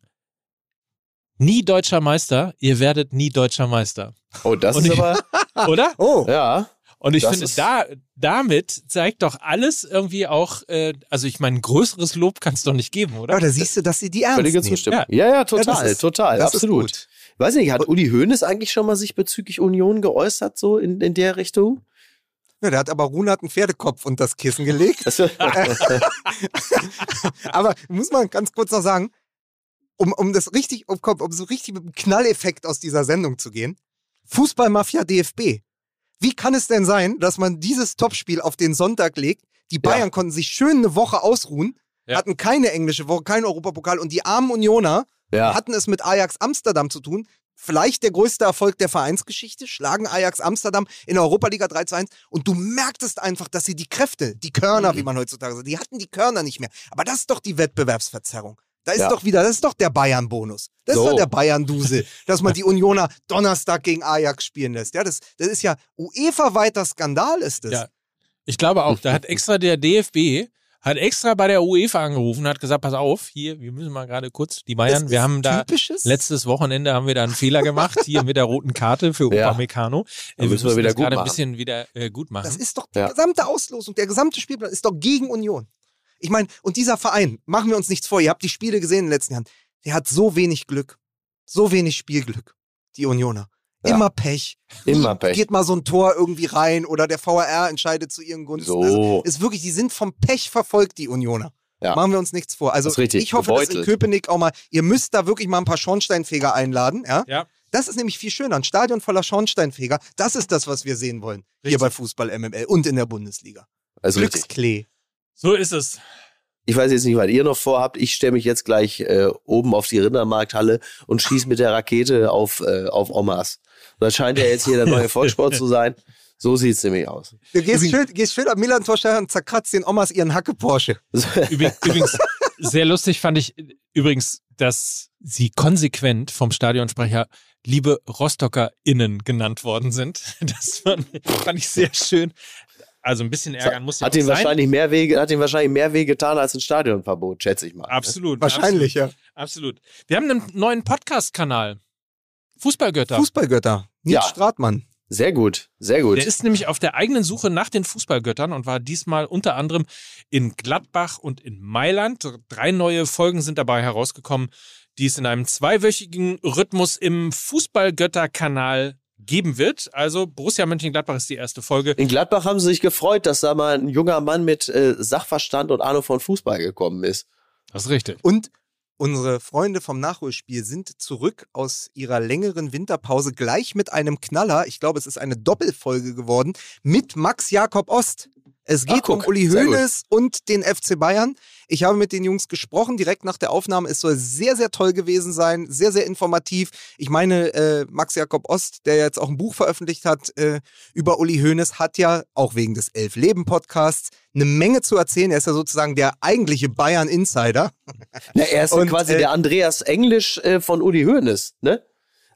nie deutscher Meister, ihr werdet nie deutscher Meister. Oh, das Und ist ich- aber, Oder? Oh, ja, Und ich Das finde, da, damit zeigt doch alles irgendwie auch, äh, also ich meine, größeres Lob kann es doch nicht geben, oder? aber da siehst du, dass sie die ernst völlige nehmen. Zustimmung. Ja. Ja, ja, total, Ja, das ist- total, Das absolut. ist gut. Weiß nicht, hat Uli Hoeneß eigentlich schon mal sich bezüglich Union geäußert, so in, in der Richtung? Ja, der hat aber Runert einen Pferdekopf unter das Kissen gelegt. Aber muss man ganz kurz noch sagen, um, um das richtig, um, um so richtig mit einem Knalleffekt aus dieser Sendung zu gehen. Fußballmafia DFB. Wie kann es denn sein, dass man dieses Topspiel auf den Sonntag legt? Die Bayern konnten sich schön eine Woche ausruhen, Ja. hatten keine englische Woche, keinen Europapokal und die armen Unioner ja, hatten es mit Ajax Amsterdam zu tun. Vielleicht der größte Erfolg der Vereinsgeschichte, schlagen Ajax Amsterdam in der Europa Liga 3 zu 1 und du merktest einfach, dass sie die Kräfte, die Körner, wie man heutzutage sagt, die hatten die Körner nicht mehr. Aber das ist doch die Wettbewerbsverzerrung. Da ist Ja. doch wieder, das ist doch der Bayern-Bonus. Das ist So. doch der Bayern-Dusel, dass man die Unioner Donnerstag gegen Ajax spielen lässt. Ja, das, das ist ja UEFA-weiter Skandal, ist das. Ja. Ich glaube auch, da hat extra der DFB, hat extra bei der UEFA angerufen, hat gesagt, pass auf, hier, wir müssen mal gerade kurz, die Bayern, ist wir haben da, typisches. letztes Wochenende haben wir da einen Fehler gemacht, hier mit der roten Karte für Ja. Upamecano. Da müssen wir wieder das gut gerade ein bisschen wieder äh, gut machen. Das ist doch die Ja. gesamte Auslosung, der gesamte Spielplan ist doch gegen Union. Ich meine, und dieser Verein, machen wir uns nichts vor, ihr habt die Spiele gesehen in den letzten Jahren, der hat so wenig Glück, so wenig Spielglück, die Unioner. Ja. Immer Pech. Immer Pech. Geht mal so ein Tor irgendwie rein oder der VRR entscheidet zu ihren Gunsten. Also, So. ist wirklich, die sind vom Pech verfolgt, die Unioner. Ja. Machen wir uns nichts vor. Also ich hoffe, dass in. Köpenick auch mal, ihr müsst da wirklich mal ein paar Schornsteinfeger einladen, ja? ja. Das ist nämlich viel schöner. Ein Stadion voller Schornsteinfeger, das ist das, was wir sehen wollen. Hier Richtig. bei Fußball MML und in der Bundesliga. Also richtig. So ist es. Ich weiß jetzt nicht, was ihr noch vorhabt. Ich stelle mich jetzt gleich äh, oben auf die Rindermarkthalle und schieße mit der Rakete auf, äh, auf Omas. Das scheint ja jetzt hier der neue Volkssport zu sein. So sieht's nämlich aus. Du gehst schön, gehst schön am Milan-Tor und zerkratzt den Omas ihren Hacke-Porsche. Übrig- Übrigens, sehr lustig fand ich übrigens, dass sie konsequent vom Stadionsprecher liebe Rostocker*innen genannt worden sind. Das fand, fand ich sehr schön. Also ein bisschen ärgern muss ja Hat ihm sein. wahrscheinlich mehr weh, hat ihm wahrscheinlich mehr weh getan als ein Stadionverbot, schätze ich mal. Absolut. Wahrscheinlich, ja. Absolut. Wir haben einen neuen Podcast-Kanal. Fußballgötter. Fußballgötter. Nils Ja. Stratmann. Sehr gut, sehr gut. Der ist nämlich auf der eigenen Suche nach den Fußballgöttern und war diesmal unter anderem in Gladbach und in Mailand. Drei neue Folgen sind dabei herausgekommen, die es in einem zweiwöchigen Rhythmus im Fußballgötter-Kanal geben wird. Also Borussia Mönchengladbach ist die erste Folge. In Gladbach haben sie sich gefreut, dass da mal ein junger Mann mit äh, Sachverstand und Ahnung von Fußball gekommen ist. Das ist richtig. Und unsere Freunde vom Nachholspiel sind zurück aus ihrer längeren Winterpause gleich mit einem Knaller. Ich glaube, es ist eine Doppelfolge geworden mit Max Jakob Ost. Es Ach, geht guck, um Uli. Hoeneß und den FC Bayern. Ich habe mit den Jungs gesprochen, direkt nach der Aufnahme. Es soll sehr, sehr toll gewesen sein, sehr, sehr informativ. Ich meine, äh, Max Jakob Ost, der jetzt auch ein Buch veröffentlicht hat äh, über Uli Hoeneß, hat ja auch wegen des Elf-Leben-Podcasts eine Menge zu erzählen. Er ist ja sozusagen der eigentliche Bayern-Insider. Na, er ist Und, quasi äh, der Andreas Englisch äh, von Uli Hoeneß, ne?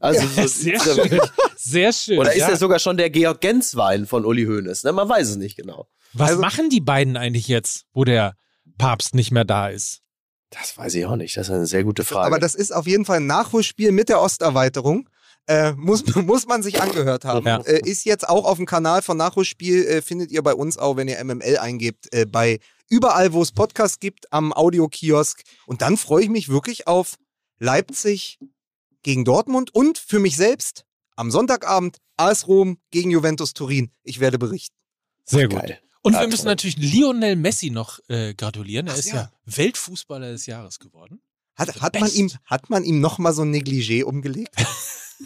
Also so, Sehr schön. Sehr schön. Oder ist ja. er sogar schon der Georg Genswein von Uli Hoeneß? Ne? Man weiß es nicht genau. Was also- machen die beiden eigentlich jetzt, wo der Papst nicht mehr da ist? Das weiß ich auch nicht. Das ist eine sehr gute Frage. Aber das ist auf jeden Fall ein Nachholspiel mit der Osterweiterung. Äh, muss, muss man sich angehört haben. Ja. Äh, ist jetzt auch auf dem Kanal von Nachholspiel, äh, findet ihr bei uns auch, wenn ihr MML eingebt, äh, bei überall, wo es Podcasts gibt, am Audiokiosk. Und dann freue ich mich wirklich auf Leipzig gegen Dortmund und für mich selbst am Sonntagabend AS Rom gegen Juventus Turin. Ich werde berichten. Sehr gut. Geil. Und Ja, wir müssen toll. natürlich Lionel Messi noch äh, gratulieren. Er Ach ist ja. ja. Weltfußballer des Jahres geworden. Hat, hat, man ihm, hat man ihm nochmal so ein Negligé umgelegt?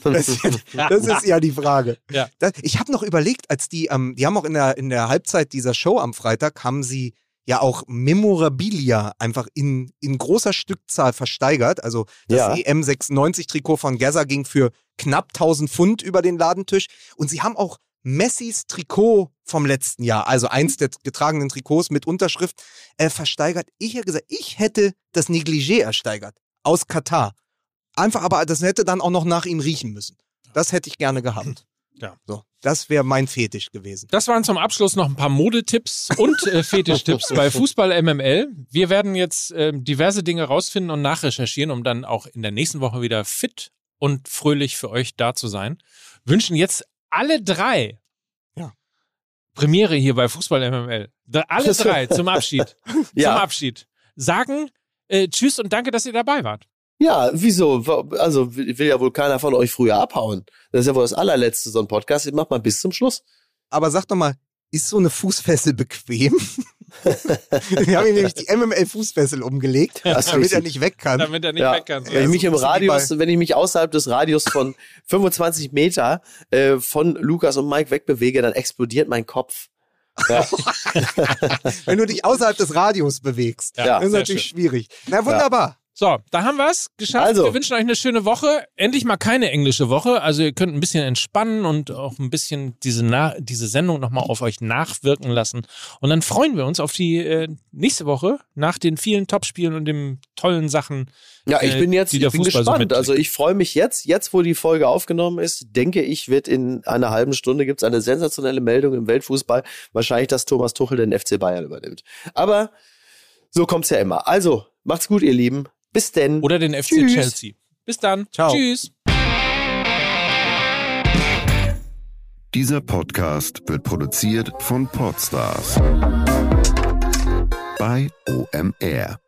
Das, das ist ja die Frage. Ja. Das, ich habe noch überlegt, als die, ähm, die haben auch in der, in der Halbzeit dieser Show am Freitag, haben sie ja auch Memorabilia einfach in, in großer Stückzahl versteigert. Also das Ja. EM96-Trikot von Gaza ging für knapp 1000 Pfund über den Ladentisch. Und sie haben auch Messis Trikot vom letzten Jahr, also eins der getragenen Trikots mit Unterschrift, äh, versteigert. Ich hätte gesagt, ich hätte das Negligé ersteigert aus Katar. Einfach, aber das hätte dann auch noch nach ihm riechen müssen. Das hätte ich gerne gehabt. Ja. So, das wäre mein Fetisch gewesen. Das waren zum Abschluss noch ein paar Modetipps und äh, Fetischtipps bei Fußball MML. Wir werden jetzt ähm, diverse Dinge rausfinden und nachrecherchieren, um dann auch in der nächsten Woche wieder fit und fröhlich für euch da zu sein. Wünschen jetzt alle drei Ja. Premiere hier bei Fußball MML. Da, alle drei zum Abschied. Zum ja. Abschied. Sagen äh, Tschüss und danke, dass ihr dabei wart. ja, wieso? Also will will ja wohl keiner von euch früher abhauen. Das ist ja wohl das allerletzte so ein Podcast. Ich mach mal bis zum Schluss. Aber sag doch mal, ist so eine Fußfessel bequem? Wir haben ihm nämlich die MML-Fußfessel umgelegt, damit er nicht weg kann. Damit er nicht Ja. weg kann. Wenn ich mich im Radius, wenn ich mich außerhalb des Radius von 25 Meter äh, von Lukas und Mike wegbewege, dann explodiert mein Kopf. Ja, Wenn du dich außerhalb des Radios bewegst. Ja, das ist natürlich schön. schwierig. Na wunderbar. So, da haben wir es geschafft. Also. Wir wünschen euch eine schöne Woche. Endlich mal keine englische Woche. Also ihr könnt ein bisschen entspannen und auch ein bisschen diese, Na diese Sendung nochmal auf euch nachwirken lassen. Und dann freuen wir uns auf die äh, nächste Woche nach den vielen Topspielen und den tollen Sachen. ja ich äh, bin jetzt ich bin Fußball so gespannt. mitbringt. also ich freue mich jetzt, jetzt wo die Folge aufgenommen ist, denke ich, wird in einer halben Stunde gibt's eine sensationelle Meldung im Weltfußball. Wahrscheinlich, dass Thomas Tuchel den FC Bayern übernimmt. Aber so kommt's ja immer. Also, macht's gut, ihr Lieben. Bis denn. Oder den FC Tschüss. Chelsea. Bis dann. Ciao. Tschüss. Dieser Podcast wird produziert von Podstars bei OMR.